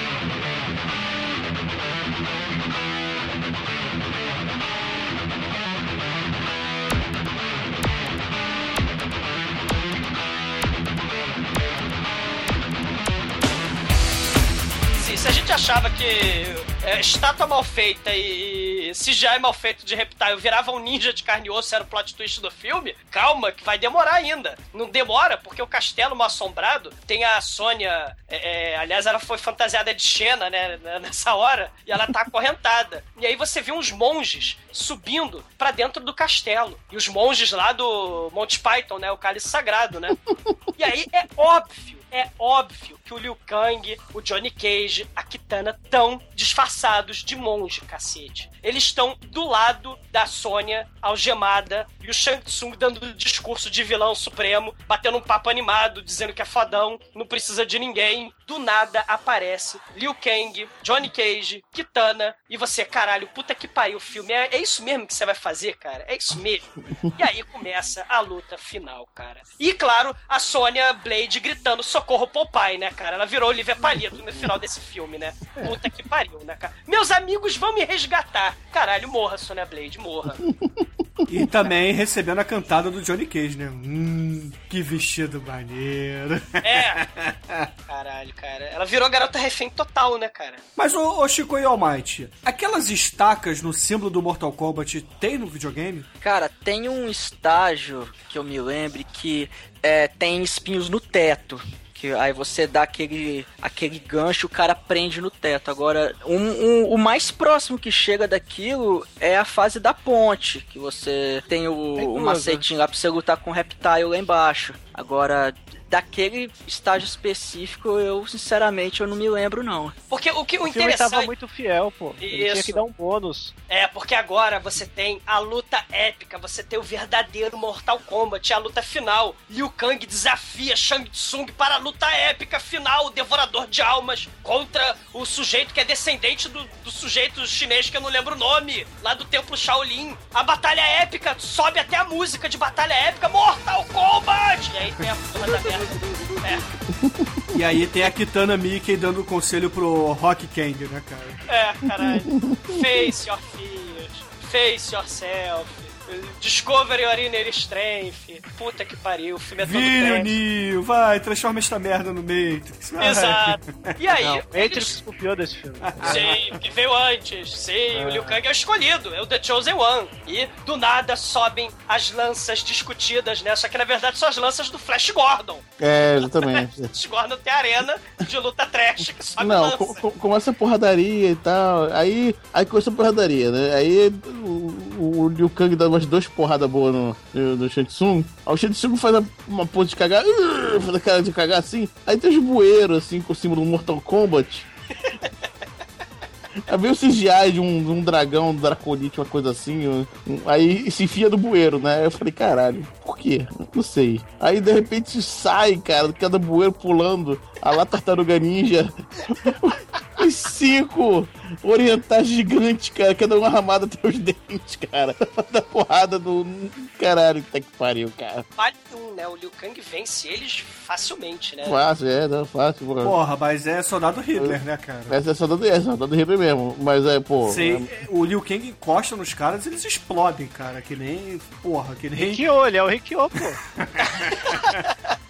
Se a gente achava que é, estátua mal feita e CGI mal feito de Reptile virava um ninja de carne e osso era o plot twist do filme, calma, que vai demorar ainda. Não demora, porque o castelo mal assombrado tem a Sônia. é, é, aliás, ela foi fantasiada de Xena, né, nessa hora, e ela tá acorrentada. E aí você vê uns monges subindo pra dentro do castelo. E os monges lá do Monty Python, né, o cálice sagrado, né? E aí é óbvio é óbvio que o Liu Kang, o Johnny Cage, a Kitana estão disfarçados de monge, cacete. Eles estão do lado da Sônia, algemada, e o Shang Tsung dando discurso de vilão supremo, batendo um papo animado, dizendo que é fodão, não precisa de ninguém. Do nada aparece Liu Kang, Johnny Cage, Kitana, e você, caralho, puta que pariu o filme. É, é isso mesmo que você vai fazer, cara? É isso mesmo. E aí começa a luta final, cara. E claro, a Sônia Blade gritando socorro Popeye, né, cara? Ela virou Olivia Palito no final desse filme, né? Puta que pariu, né, cara? Meus amigos vão me resgatar. Caralho, morra, Sônia Blade, morra. E também recebendo a cantada do Johnny Cage, né? Hum, que vestido maneiro. É. <laughs> Caralho, cara. Ela virou garota refém total, né, cara? Mas, ô, ô Chico e Almighty, aquelas estacas no símbolo do Mortal Kombat tem no videogame? Cara, tem um estágio que eu me lembre que é, tem espinhos no teto. Que aí você dá aquele, aquele gancho, o cara prende no teto. Agora, um, um- o mais próximo que chega daquilo é a fase da ponte, que você tem o, Tem o duas, macetinho lá pra você lutar com o reptile lá embaixo. Agora, daquele estágio específico, eu sinceramente eu não me lembro não. Porque o que o, O filme interessante. tava muito fiel, pô. Ele tinha Isso. que dar um bônus. É, porque agora você tem a luta épica, você tem o verdadeiro Mortal Kombat, a luta final. Liu Kang desafia Shang Tsung para a luta épica final, o Devorador de Almas, contra o sujeito que é descendente do, do sujeito chinês que eu não lembro o nome, lá do Templo Shaolin. A batalha épica sobe até a música de batalha épica, Mortal Kombat! E aí tem a porra da merda. É. E aí tem a Kitana Mickey dando conselho pro Rock Kang, né, cara? É, caralho. Face your fears. Face yourself. Discovery Ordinary Strength. Puta que pariu, o filme é todo. Neo, vai, transforma esta merda no Matrix. vai. Exato. E aí, Não, eles- Matrix copiou desse filme. Sim, que veio antes. Sim, o Liu Kang é o escolhido, é o The Chosen One. E do nada sobem as lanças discutidas, né? Só que na verdade são as lanças do Flash Gordon. É, exatamente. <laughs> Flash Gordon tem arena de luta trash que sobe Não, lança. com- com- começa a porradaria e tal. Aí, aí começa a porradaria, né? Aí o, o Liu Kang dá umas duas porradas boas no, no, no. Aí o Shang Tsung faz uma pose de cagar, "Ugh", faz a cara de cagar assim. Aí tem os bueiros, assim, com o símbolo do Mortal Kombat. <laughs> Aí vem o CGI de um, de um dragão, um draconite, uma coisa assim. um- aí se enfia do bueiro, né? Eu falei, caralho, por quê? Não sei. Aí de repente sai, cara, cada bueiro pulando. A lá tartaruga ninja. <laughs> Os cinco orientais gigantes, cara, cada um armado até os dentes, cara. Da porrada do. Caralho, tá que pariu, cara. Vale um, né? O Liu Kang vence eles facilmente, né? Fácil, é, não, fácil, pô. Porra, mas é soldado Hitler, né, cara? Essa é soldado, é soldado Hitler mesmo. Mas é, pô. Sei, o Liu Kang encosta nos caras eles explodem, cara. Que nem. Porra, que nem. Rikyo, ele é o Rikyo, pô. <laughs>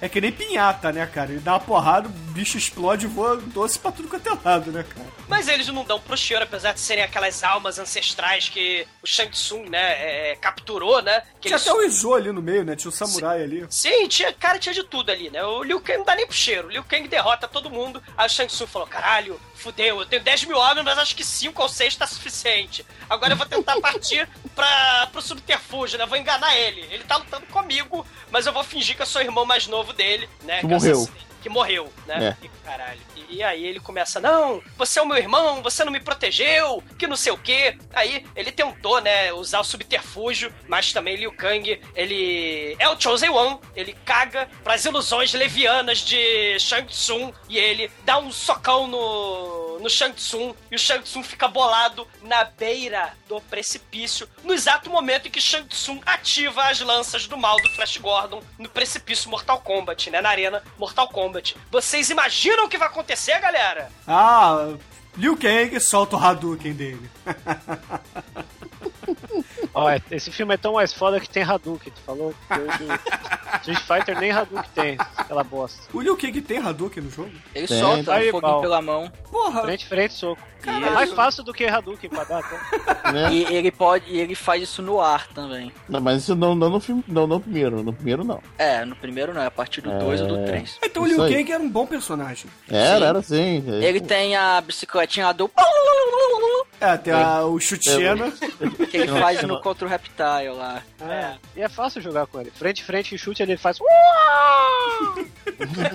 É que nem pinhata, né, cara? Ele dá uma porrada, o bicho explode e voa doce pra tudo quanto é lado, né, cara? Mas eles não dão pro cheiro, apesar de serem aquelas almas ancestrais que o Shang Tsung, né, é, capturou, né? Que Tinha eles- até o Izo ali no meio, né? Tinha o samurai ali. Sim, tinha, cara, tinha de tudo ali, né? O Liu Kang não dá nem pro cheiro. O Liu Kang derrota todo mundo. Aí o Shang Tsung falou: caralho, fudeu, eu tenho 10 mil homens, mas acho que 5 ou 6 tá suficiente. Agora eu vou tentar <laughs> partir pra, pro subterfúgio, né? Vou enganar ele. Ele tá lutando comigo, mas eu vou fingir que eu sou o irmão mais novo dele, né? Que eu morreu. assassinei. Que morreu, né? É. E, caralho. E, aí ele começa, não, você é o meu irmão, você não me protegeu, que não sei o quê. Aí ele tentou, né, usar o subterfúgio, mas também Liu Kang, ele é o Chosen One, ele caga pras ilusões levianas de Shang Tsung e ele dá um socão no, no Shang Tsung e o Shang Tsung fica bolado na beira do precipício, no exato momento em que Shang Tsung ativa as lanças do mal do Flash Gordon no precipício Mortal Kombat, né, na arena Mortal Kombat. Vocês imaginam o que vai acontecer, galera? Ah, Liu Kang solta o Hadouken dele. <laughs> Ó, é- esse filme é tão mais foda que tem Hadouken, tu falou? Que o <laughs> Street Fighter nem Hadouken tem, aquela bosta. O Liu Kang tem Hadouken no jogo? Ele Tem, solta Aí, um foguinho pela mão. Porra, Frente, frente, soco. Caralho. É mais fácil do que Hadouken pra dar, tá? Né? <laughs> E ele pode. E ele faz isso no ar também. Não, mas isso não, não no filme. Não, no primeiro. No primeiro não. É, no primeiro não, é a partir do 2 ou do 3. então o Isso Liu aí. Kang era um bom personagem. Era, Sim. era sim. Ele tem a bicicletinha do. É, tem a- o Chutiena. Que ele faz no contra o Reptile lá. É. E é fácil jogar com ele. Frente, frente chute, ele faz. <laughs>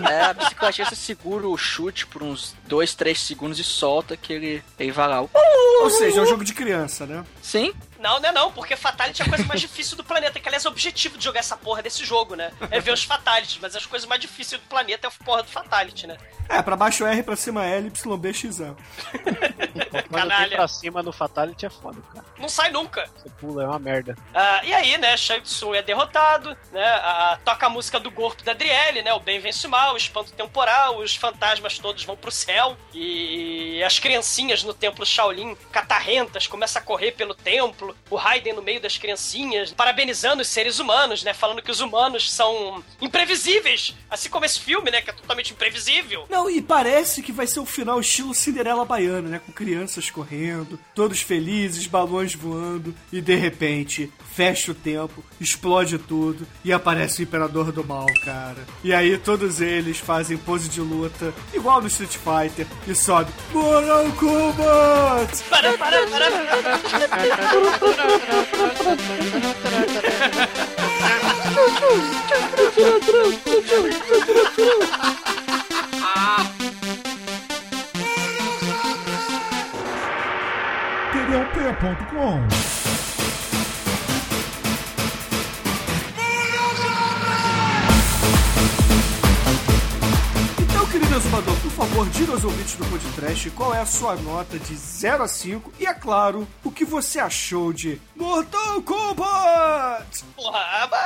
É, a bicicletinha você segura o chute por uns 2, 3 segundos e solta que ele, ele vai lá. Ou seja, é um jogo de criança, né? Sim, Não, não é não, porque Fatality é a coisa mais difícil do planeta, que aliás é o objetivo de jogar essa porra desse jogo, né? É ver os Fatalities, mas as coisas mais difíceis do planeta é a porra do Fatality, né? É, pra baixo R, pra cima L, Y, B, X, A. Quando tem Canalha. pra cima no Fatality é foda, cara. Não sai nunca. Você pula, é uma merda. Ah, e aí, né, Shang Tsung é derrotado, né, a- toca a música do golpe da Adriele, né, o bem vence o mal, o espanto temporal, os fantasmas todos vão pro céu, e as criancinhas no templo Shaolin, catarrentas, começam a correr pelo templo, o Raiden no meio das criancinhas, parabenizando os seres humanos, né, falando que os humanos são imprevisíveis, assim como esse filme, né, que é totalmente imprevisível. Não, e parece que vai ser o final estilo Cinderela Baiana, né? Com crianças correndo, todos felizes, balões voando, e de repente fecha o tempo, explode tudo e aparece o Imperador do Mal, cara. E aí todos eles fazem pose de luta, igual no Street Fighter, e sobe Mortal Kombat! Para, para, para, TDUP.com favor, diga aos ouvintes do podcast qual é a sua nota de 0 a 5 e, é claro, o que você achou de Mortal Kombat? Porra,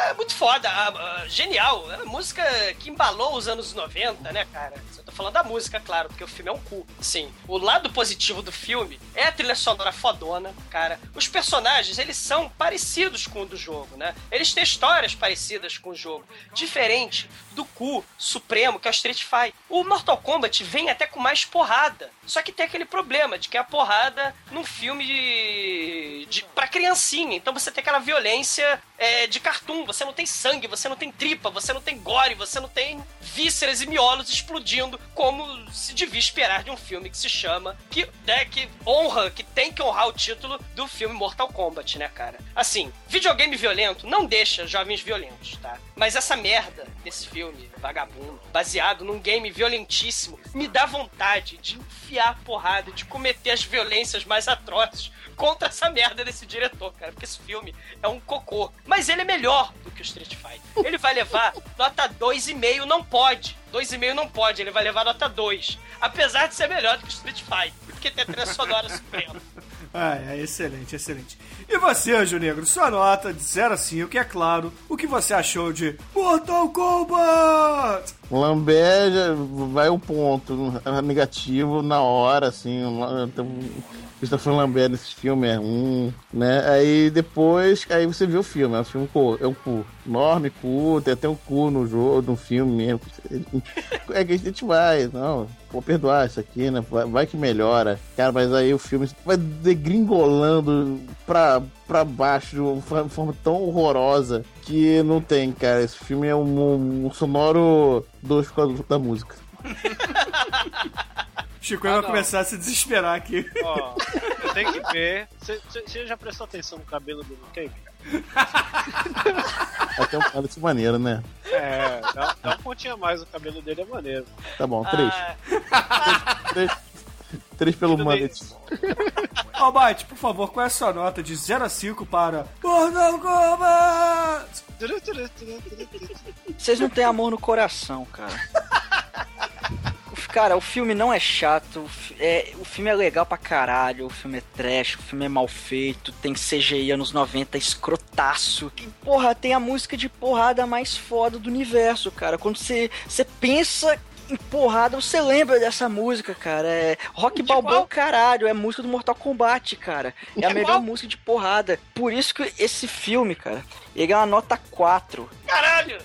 é muito foda, ah, ah, genial. É música que embalou os anos 90, né, cara? Eu tô falando da música, claro, porque o filme é um cu. Sim, o lado positivo do filme é a trilha sonora fodona, cara. Os personagens, eles são parecidos com o do jogo, né? Eles têm histórias parecidas com o jogo. Diferente do cu supremo, que é o Street Fighter. O Mortal Kombat vem até com mais porrada. Só que tem aquele problema de que a porrada num filme de, de pra criancinha. Então você tem aquela violência é, de cartoon. Você não tem sangue, você não tem tripa, você não tem gore, você não tem vísceras e miolos explodindo, como se devia esperar de um filme que se chama, que, né, que honra, que tem que honrar o título do filme Mortal Kombat, né, cara? Assim, videogame violento não deixa jovens violentos, tá? Mas essa merda desse filme, vagabundo, baseado num game violentíssimo, me dá vontade de enfiar a porrada, de cometer as violências mais atrozes contra essa merda desse diretor, cara. Porque esse filme é um cocô. Mas ele é melhor do que o Street Fighter. Ele vai levar nota 2,5, não pode. 2,5 não pode, ele vai levar nota 2. Apesar de ser melhor do que o Street Fighter. Porque tem a trilha sonora suprema. Ah, é excelente, excelente. E você, Anjo Negro, sua nota de 0 a 5, é claro, o que você achou de Mortal Kombat? Lambert vai o ponto negativo na hora, assim. Christopher Lambert nesse filme é um, né? Aí depois, aí você vê o filme, é um filme é um cu, enorme cu, tem até um cu no jogo, no filme mesmo. É que a gente vai, não, vou perdoar isso aqui, né? Vai, vai, que melhora. Cara, mas aí o filme vai degringolando pra, pra baixo de uma forma tão horrorosa que não tem, cara. Esse filme é um, um sonoro dois por causa da música. <laughs> Chico ah, vai começar a se desesperar aqui. Ó, eu tenho que ver. Você já prestou atenção no cabelo do Luke Cage? Até um cara desse maneiro, né? É, dá, dá um pontinho a mais, o cabelo dele é maneiro. Tá bom, três. Ah. três, três, três pelo mullet. Albite, por favor, qual é a sua nota de 0 a 5 para Mortal Kombat? Vocês não têm amor no coração, cara. Cara, o filme não é chato, é, o filme é legal pra caralho, o filme é trash, o filme é mal feito, tem CGI anos 90 escrotaço. E, porra, tem a música de porrada mais foda do universo, cara. Quando você pensa em porrada, você lembra dessa música, cara. É Rock Balboa, caralho, é música do Mortal Kombat, cara. É a melhor música de porrada. Por isso que esse filme, cara, ele é uma nota 4. Caralho!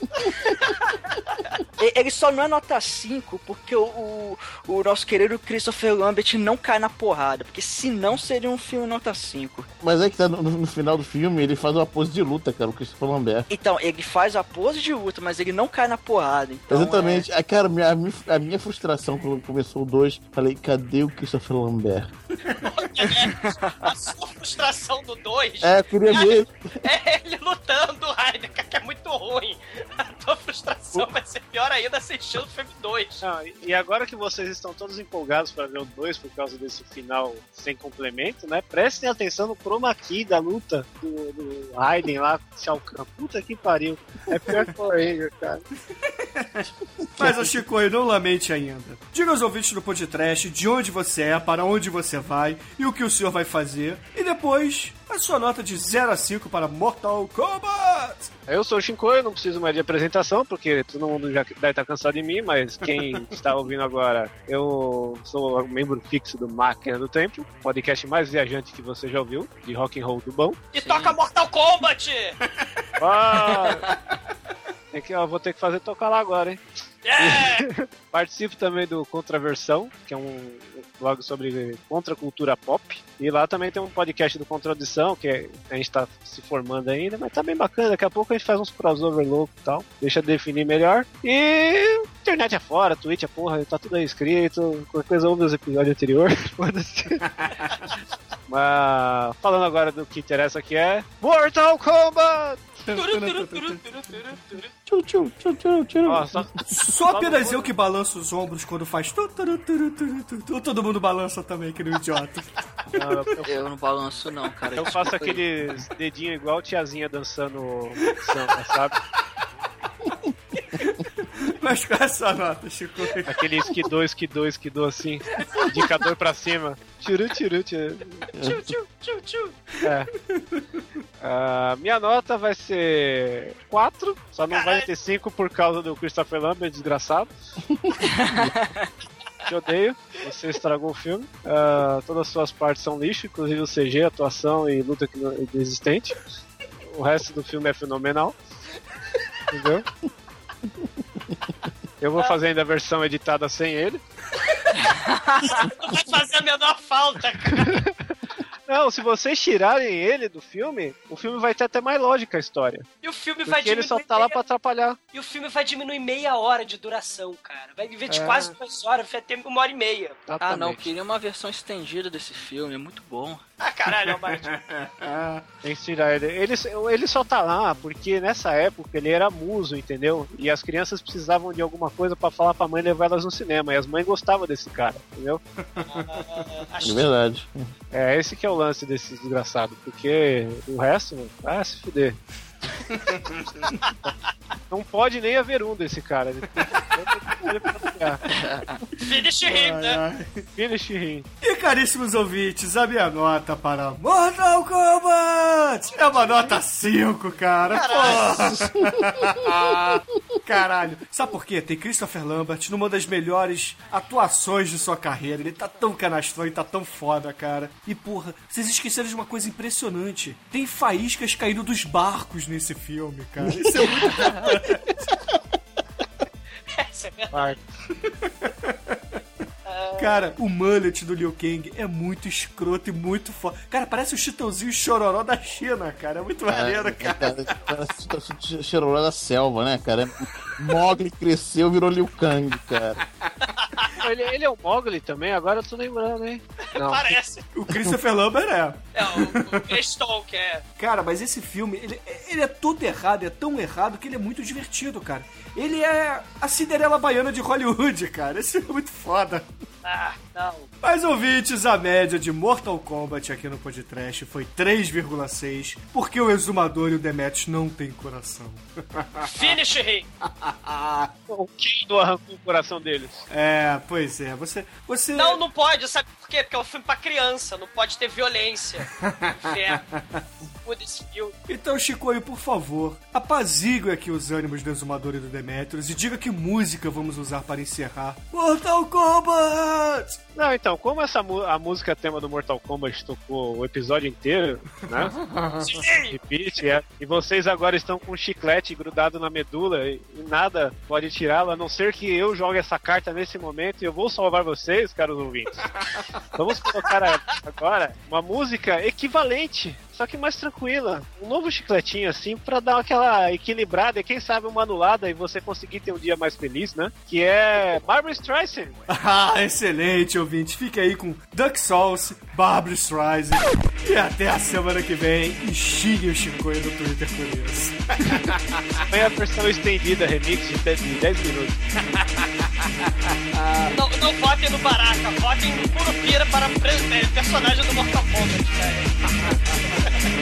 ele só não é nota 5 porque o, o, o, nosso querido Christopher Lambert não cai na porrada. Porque senão seria um filme nota 5. Mas é que tá no, no, final do filme, ele faz uma pose de luta, cara, o Christopher Lambert. Então, ele faz a pose de luta, mas ele não cai na porrada. Então, Exatamente. É... Cara, minha, a minha frustração quando começou o 2, falei, cadê o Christopher Lambert? <laughs> a sua frustração do 2 é, queria ver. É ele lutando, Rainer, que é muito ruim. A tua frustração vai ser pior ainda assistindo o filme 2. e agora que vocês estão todos empolgados para ver o 2 por causa desse final sem complemento, né? Prestem atenção no chroma key da luta do, do Raiden lá com o Shao Kahn. Puta que pariu. É pior que o Ranger, cara. <laughs> Mas, o Chico, não lamente ainda. Diga aos ouvintes do podcast de onde você é, para onde você vai e o que o senhor vai fazer. E depois, a sua nota de 0 a 5 para Mortal Kombat. Eu sou o Shinko, eu não preciso mais de apresentação, porque todo mundo já deve estar cansado de mim, mas quem <laughs> está ouvindo agora, eu sou membro fixo do Máquina do Tempo, podcast mais viajante que você já ouviu, de rock and roll do bom. E Sim. toca Mortal Kombat! <laughs> Ah, é que eu vou ter que fazer tocar lá agora, hein? Yeah! <laughs> Participo também do Contraversão, que é um blog sobre contracultura pop. E lá também tem um podcast do Contradição, que a gente tá se formando ainda, mas tá bem bacana. Daqui a pouco a gente faz uns crossover louco e tal. Deixa definir melhor. E internet é fora, Twitch é porra, tá tudo aí escrito. Qualquer coisa ouve os episódios anteriores. <laughs> <laughs> mas falando agora do que interessa aqui é Mortal Kombat! Só apenas eu que balanço os ombros quando faz. Ou todo mundo balança também, que nem um idiota. Não, eu não balanço, não, cara. Eu faço aqueles dedinhos igual tiazinha dançando samba, sabe? Mas qual é a sua nota, Chico? Aquele esquidou, esquidou, esquidou assim. Indicador pra cima. Turu, turu, turu. Tchu, tchu, tchu, tchu. É. Ah, minha nota vai ser 4, só não vai ter 5 por causa do Christopher Lambert, desgraçado. <laughs> Te odeio, você estragou o filme. Ah, todas as suas partes são lixo, inclusive o CG, atuação e luta que não- inexistente. O resto do filme é fenomenal. Entendeu? Eu vou fazer ainda a versão editada sem ele. Não <laughs> vai fazer a menor falta, cara. Não, se vocês tirarem ele do filme, o filme vai ter até mais lógica a história. E o filme vai Porque ele diminuir. só tá lá pra atrapalhar. E o filme vai diminuir meia hora de duração, cara. Vai vez de É. quase duas horas, vai ter uma hora e meia. Ah, não, queria uma versão estendida desse filme, é muito bom. Ah, caralho, Almighty. <laughs> Tem que tirar ele. ele. Ele só tá lá porque nessa época ele era muso, entendeu? E as crianças precisavam de alguma coisa pra falar pra mãe levar elas no cinema. E as mães gostavam desse cara, entendeu? É verdade. É, esse que é o lance desse desgraçado. Porque o resto, ah, se fuder. <laughs> Não pode nem haver um desse cara. Ele Finish him, né? Finish him. E caríssimos ouvintes, a minha nota para Mortal Kombat é uma nota 5, cara. Porra. <laughs> Caralho. Sabe por quê? Tem Christopher Lambert numa das melhores atuações de sua carreira. Ele tá tão canastrão e tá tão foda, cara. E porra, vocês esqueceram de uma coisa impressionante. Tem faíscas caindo dos barcos nesse filme, cara. Isso é muito Essa é verdade. Cara, o mullet do Liu Kang é muito escroto e muito foda. Cara, parece o Chitãozinho Chororó da China, cara. É muito maneiro, cara. Parece Chororó da selva, né, cara? Mogli cresceu, virou Liu Kang, cara. <laughs> Ele, ele é o Mogli também, agora eu tô lembrando, hein? Não. Parece. O Christopher Lambert é. É, o, o que é. Cara, mas esse filme, ele, ele é todo errado, é tão errado que ele é muito divertido, cara. Ele é a Cinderela Baiana de Hollywood, cara. Esse filme é muito foda. Ah, não. Mas ouvintes, a média de Mortal Kombat aqui no podcast foi 3,6, porque o Exumador e o Demetrius não têm coração. <laughs> Finish him. <laughs> O Kendo arrancou o coração deles. É, pois é, você... você... Não, não pode, sabe por quê? Porque é um filme pra criança, não pode ter violência. Inferno. <laughs> Muda esse filme. Então, Chicoio, por favor, apazigue aqui os ânimos do Exumador e do Demetrius e diga que música vamos usar para encerrar Mortal Kombat! Não, então, como essa a música tema do Mortal Kombat tocou o episódio inteiro, né? <laughs> Repeat, é, e vocês agora estão com um chiclete grudado na medula e, e nada pode tirá-lo, a não ser que eu jogue essa carta nesse momento e eu vou salvar vocês, caros ouvintes. <laughs> Vamos colocar agora uma música equivalente, só que mais tranquila. Um novo chicletinho assim, pra dar aquela equilibrada e quem sabe uma anulada e você conseguir ter um dia mais feliz, né? Que é Barbara Streisand. <laughs> Ah, excelente, ouvinte. Fique aí com Duck Sauce, Barbara Streisand. E até a semana que vem. E xingue o Chicoio no Twitter por isso. Foi a versão estendida, remix de 10 de 10 minutos. <laughs> Não, não votem no Baraka, votem no Curupira para eh, personagem do Mortal Kombat, cara. <laughs>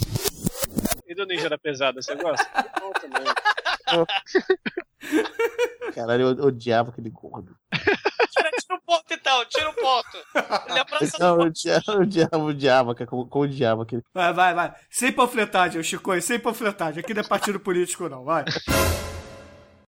E do da Pesada, você gosta? <laughs> Bom também. <laughs> Caralho, eu odiava aquele gordo. Tira, tira um ponto então, tira um ponto. Ele é pra Não, odiava, eu odiava, odiava, cara, como, como odiava aquele. Vai, vai, vai. Sem panfletagem, Chico, sem panfletagem. Aqui não é partido político, não, vai.